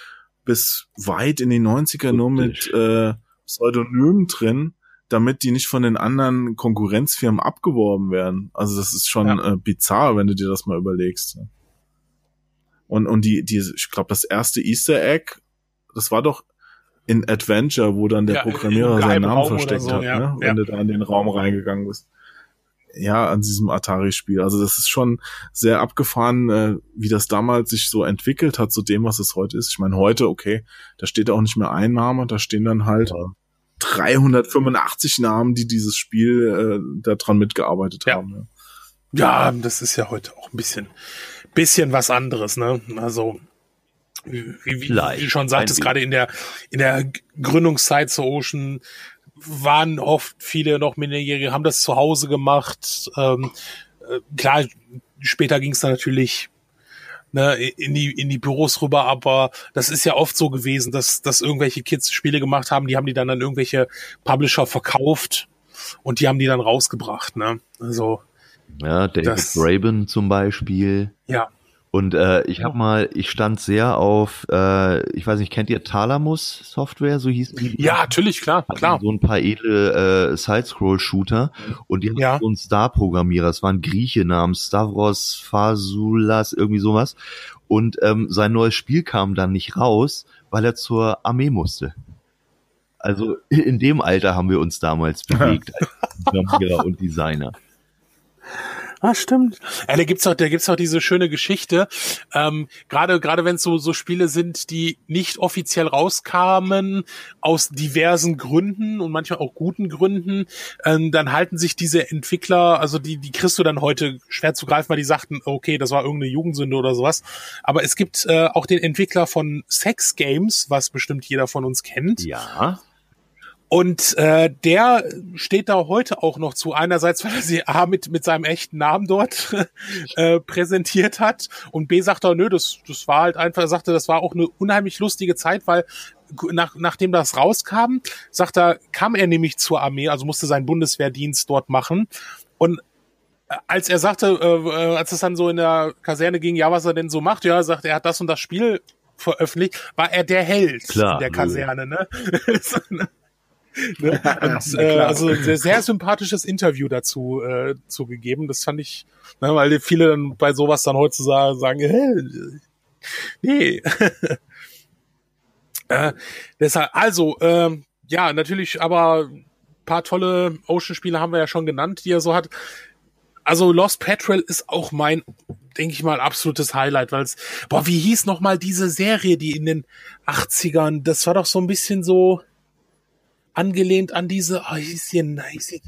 bis weit in die 90er nur mit äh, Pseudonymen drin, damit die nicht von den anderen Konkurrenzfirmen abgeworben werden. Also das ist schon ja. äh, bizarr, wenn du dir das mal überlegst. Und, und die, die, ich glaube, das erste Easter Egg, das war doch in Adventure, wo dann der ja, Programmierer seinen Namen Raum versteckt so, hat, ja. ne? wenn du da in den Raum reingegangen bist ja, an diesem Atari-Spiel. Also das ist schon sehr abgefahren, äh, wie das damals sich so entwickelt hat zu dem, was es heute ist. Ich meine, heute, okay, da steht auch nicht mehr ein Name, da stehen dann halt ja. 385 Namen, die dieses Spiel äh, daran mitgearbeitet ja. haben. Ja. ja, das ist ja heute auch ein bisschen, bisschen was anderes, ne? Also wie, wie, wie du schon sagtest, gerade in der in der Gründungszeit zu Ocean waren oft viele noch Minderjährige, haben das zu Hause gemacht. Ähm, äh, klar, später ging es dann natürlich ne, in die in die Büros rüber, aber das ist ja oft so gewesen, dass dass irgendwelche Kids Spiele gemacht haben, die haben die dann an irgendwelche Publisher verkauft und die haben die dann rausgebracht, ne? Also ja, David das, Braben zum Beispiel. Ja. Und äh, ich habe mal, ich stand sehr auf, äh, ich weiß nicht, kennt ihr Talamus Software, so hieß die? Ja, natürlich, klar, klar. So ein paar edle äh, Side-Scroll-Shooter und die hatten ja. so einen Star-Programmierer, es war ein Grieche namens Stavros Fasulas, irgendwie sowas. Und ähm, sein neues Spiel kam dann nicht raus, weil er zur Armee musste. Also in dem Alter haben wir uns damals [laughs] bewegt als Programmierer und Designer. Ah, stimmt. Ja, da gibt's auch, da gibt's auch diese schöne Geschichte. Ähm, gerade, gerade wenn es so so Spiele sind, die nicht offiziell rauskamen aus diversen Gründen und manchmal auch guten Gründen, ähm, dann halten sich diese Entwickler, also die, die kriegst du dann heute schwer zu greifen, weil die sagten, okay, das war irgendeine Jugendsünde oder sowas. Aber es gibt äh, auch den Entwickler von Sex Games, was bestimmt jeder von uns kennt. Ja. Und äh, der steht da heute auch noch zu. Einerseits, [laughs] weil er sie A mit, mit seinem echten Namen dort [laughs] äh, präsentiert hat und B sagt er, nö, das, das war halt einfach, er sagte, das war auch eine unheimlich lustige Zeit, weil nach, nachdem das rauskam, sagt er, kam er nämlich zur Armee, also musste seinen Bundeswehrdienst dort machen. Und äh, als er sagte, äh, äh, als es dann so in der Kaserne ging, ja, was er denn so macht, ja, sagt er, hat das und das Spiel veröffentlicht, war er der Held Klar, in der Kaserne, ne? [laughs] ne? [laughs] Und, äh, also ein sehr, sehr sympathisches Interview dazu äh, zugegeben. Das fand ich, ne, weil viele dann bei sowas dann heutzutage sagen, äh, nee. [laughs] äh, deshalb, also, äh, ja, natürlich, aber paar tolle Ocean-Spiele haben wir ja schon genannt, die er so hat. Also Lost Petrol ist auch mein, denke ich mal, absolutes Highlight, weil es, boah, wie hieß noch mal diese Serie, die in den 80ern, das war doch so ein bisschen so, angelehnt an diese, oh, hieß hier, hieß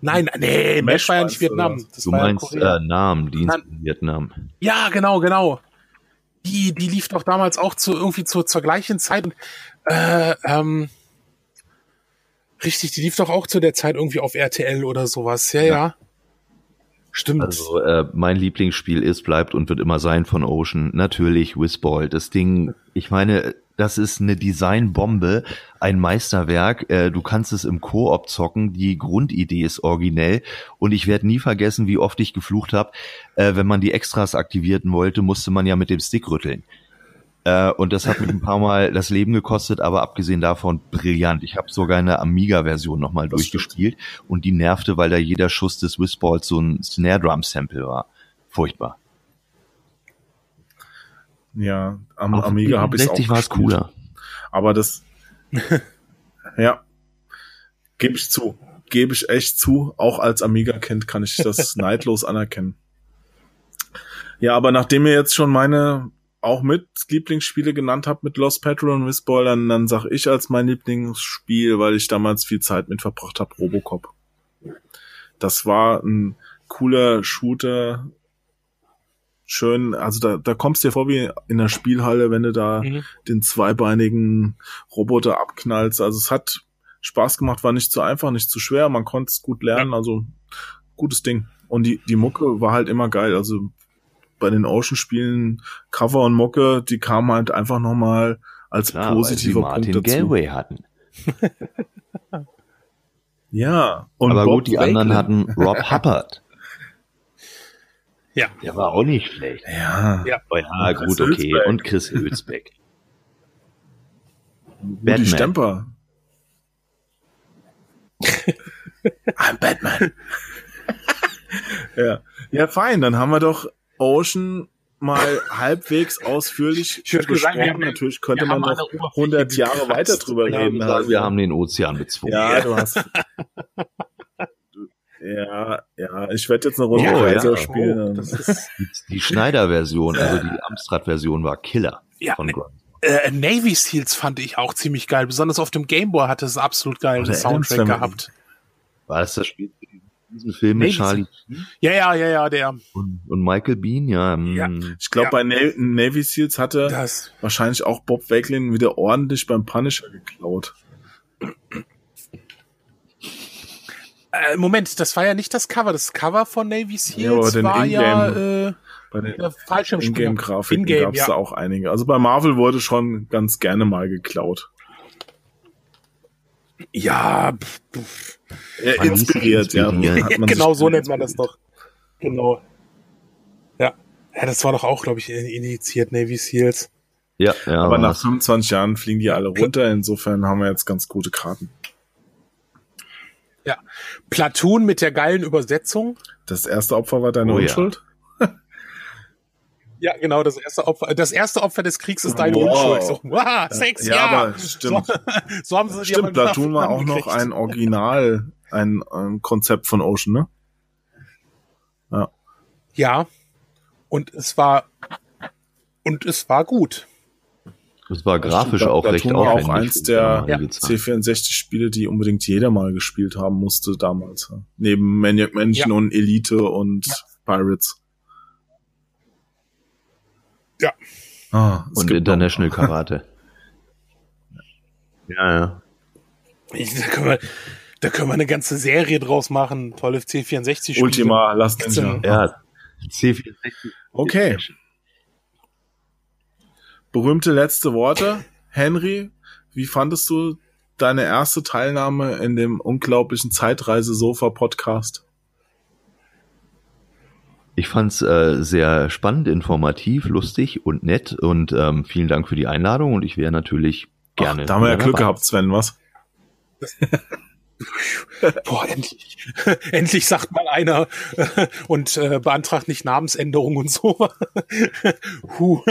Nein, nee, Mesh war ja nicht Vietnam. Das du meinst ja äh, Namen, Dienst in Vietnam. Ja, genau, genau. Die, die lief doch damals auch zu irgendwie zu, zur gleichen Zeit. Äh, ähm, richtig, die lief doch auch zu der Zeit irgendwie auf RTL oder sowas. Ja, ja. ja. Stimmt. Also äh, mein Lieblingsspiel ist, bleibt und wird immer sein von Ocean. Natürlich Whizball. Das Ding, ich meine, das ist eine Designbombe, ein Meisterwerk. Äh, du kannst es im Koop zocken. Die Grundidee ist originell. Und ich werde nie vergessen, wie oft ich geflucht habe. Äh, wenn man die Extras aktivierten wollte, musste man ja mit dem Stick rütteln. Äh, und das hat mich ein paar Mal das Leben gekostet, aber abgesehen davon brillant. Ich habe sogar eine Amiga-Version nochmal durchgespielt und die nervte, weil da jeder Schuss des Whizballs so ein Snare Drum Sample war. Furchtbar. Ja, am Auf Amiga habe ich auch war es cooler. Aber das, [laughs] ja, gebe ich zu, gebe ich echt zu. Auch als Amiga-Kind kann ich das [laughs] neidlos anerkennen. Ja, aber nachdem ihr jetzt schon meine auch mit Lieblingsspiele genannt habt mit Lost Petrol und Whistball, dann, dann sag ich als mein Lieblingsspiel, weil ich damals viel Zeit mit verbracht habe, Robocop. Das war ein cooler Shooter, schön, also da, da kommst du dir vor wie in der Spielhalle, wenn du da mhm. den zweibeinigen Roboter abknallst. Also es hat Spaß gemacht, war nicht zu einfach, nicht zu schwer, man konnte es gut lernen, also gutes Ding. Und die, die Mucke war halt immer geil. Also bei den Ocean-Spielen, Cover und Mucke, die kamen halt einfach nochmal als Klar, positiver Punkt dazu. Galway hatten. [laughs] ja. Und Aber Bob gut, die Wakeland. anderen hatten Rob [laughs] Hubbard. Ja. Der war auch nicht schlecht. Ja. Ja. Oh ja, Chris gut, okay. Hülsbeck. Und Chris Hülsbeck. Batman. Stemper. [laughs] I'm Batman. ja. ja, fein. Dann haben wir doch Ocean mal halbwegs ausführlich besprochen. haben- Natürlich könnte wir man noch an der Oberfläche 100 Jahre gekratzt. weiter drüber reden. würde sagen, wir haben den Ozean bezwungen. ja, du hast. Ja, ja, ich werde jetzt eine Runde Oh, ja. spielen. Das ist, Die Schneider-Version, also die Amstrad-Version war Killer. Ja, von Grunt. äh, Navy Seals fand ich auch ziemlich geil. Besonders auf dem Game Boy hatte es absolut geilen Addams Soundtrack gehabt. War das das Spiel diesen Film mit Charlie Ja, ja, ja, ja, der. und, und Michael Bean? Ja, Ja. mm. Ich glaube, Ja. bei Na Navy Seals hatte Das. wahrscheinlich auch Bob Wakelin wieder ordentlich beim Punisher geklaut. Äh, Moment, das war ja nicht das Cover. Das Cover von Navy Ja, Seals den war ja äh, Bei den Fallschirmspringer. Gab es ja. da auch einige. Also bei Marvel wurde schon ganz gerne mal geklaut. Ja, pf, pf. Äh, hieß inspiriert, ja. [laughs] man genau so nennt man das doch. Genau. Ja. Ja, das war doch auch, glaube ich, initiiert Navy Seals. ja, ja. Aber nach war's. 25 Jahren fliegen die alle runter. Insofern haben wir jetzt ganz gute Karten. Ja. Platoon mit der geilen Übersetzung. Das erste Opfer war deine Oh ja. Unschuld? Ja, genau, das erste Opfer, das erste Opfer des Kriegs ist deine Wow. Unschuld. So, wow, sechs Ja, Jahre. aber stimmt. So, [laughs] so haben sie die Stimmt, Platoon war auch noch ein Original, ein, ähm, Konzept von Ocean, ne? Ja. Und es war, und es war gut. Das war grafisch auch recht Platoon war aufwendig. auch eins der Zeit. C64-Spiele, die unbedingt jeder mal gespielt haben musste damals. ja. Neben Maniac Mansion Ja. und Elite und Pirates. Ja. Ah, Und International [laughs] Karate. ja, ja. Ich, da, können wir, da können wir eine ganze Serie draus machen. Tolle C64-Spiele. noch Ultima, Last Ninja. denn- Ja, C64. Okay. Berühmte letzte Worte. Henry, wie fandest du deine erste Teilnahme in dem unglaublichen Zeitreise-Sofa-Podcast? Ich fand's äh, sehr spannend, informativ, lustig und nett und ähm, vielen Dank für die Einladung und ich wäre natürlich gerne. Ach, da haben wir ja Glück dabei. gehabt, Sven, was? [laughs] Boah, endlich. [laughs] endlich sagt mal einer [laughs] und äh, beantragt nicht Namensänderung und so. Huh.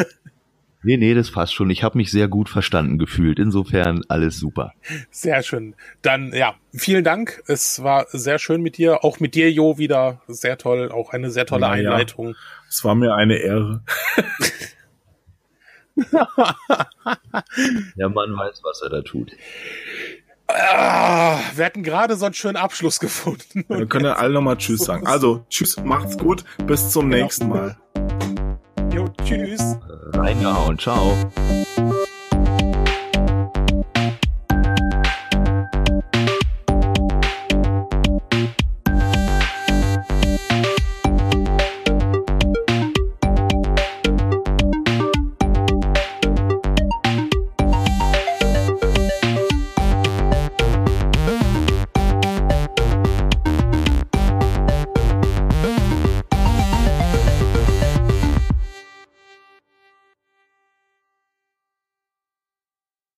Nee, nee, das passt schon. Ich habe mich sehr gut verstanden gefühlt. Insofern alles super. Sehr schön. Dann, ja, vielen Dank. Es war sehr schön mit dir. Auch mit dir, Jo, wieder sehr toll. Auch eine sehr tolle ja. Einleitung. Es war mir eine Ehre. [laughs] Der Mann weiß, was er da tut. Ah, wir hatten gerade so einen schönen Abschluss gefunden. Wir können ja alle nochmal Tschüss sagen. Also, Tschüss, macht's gut, bis zum Genau. nächsten Mal. Jo, tschüss. Reingehauen. Ciao.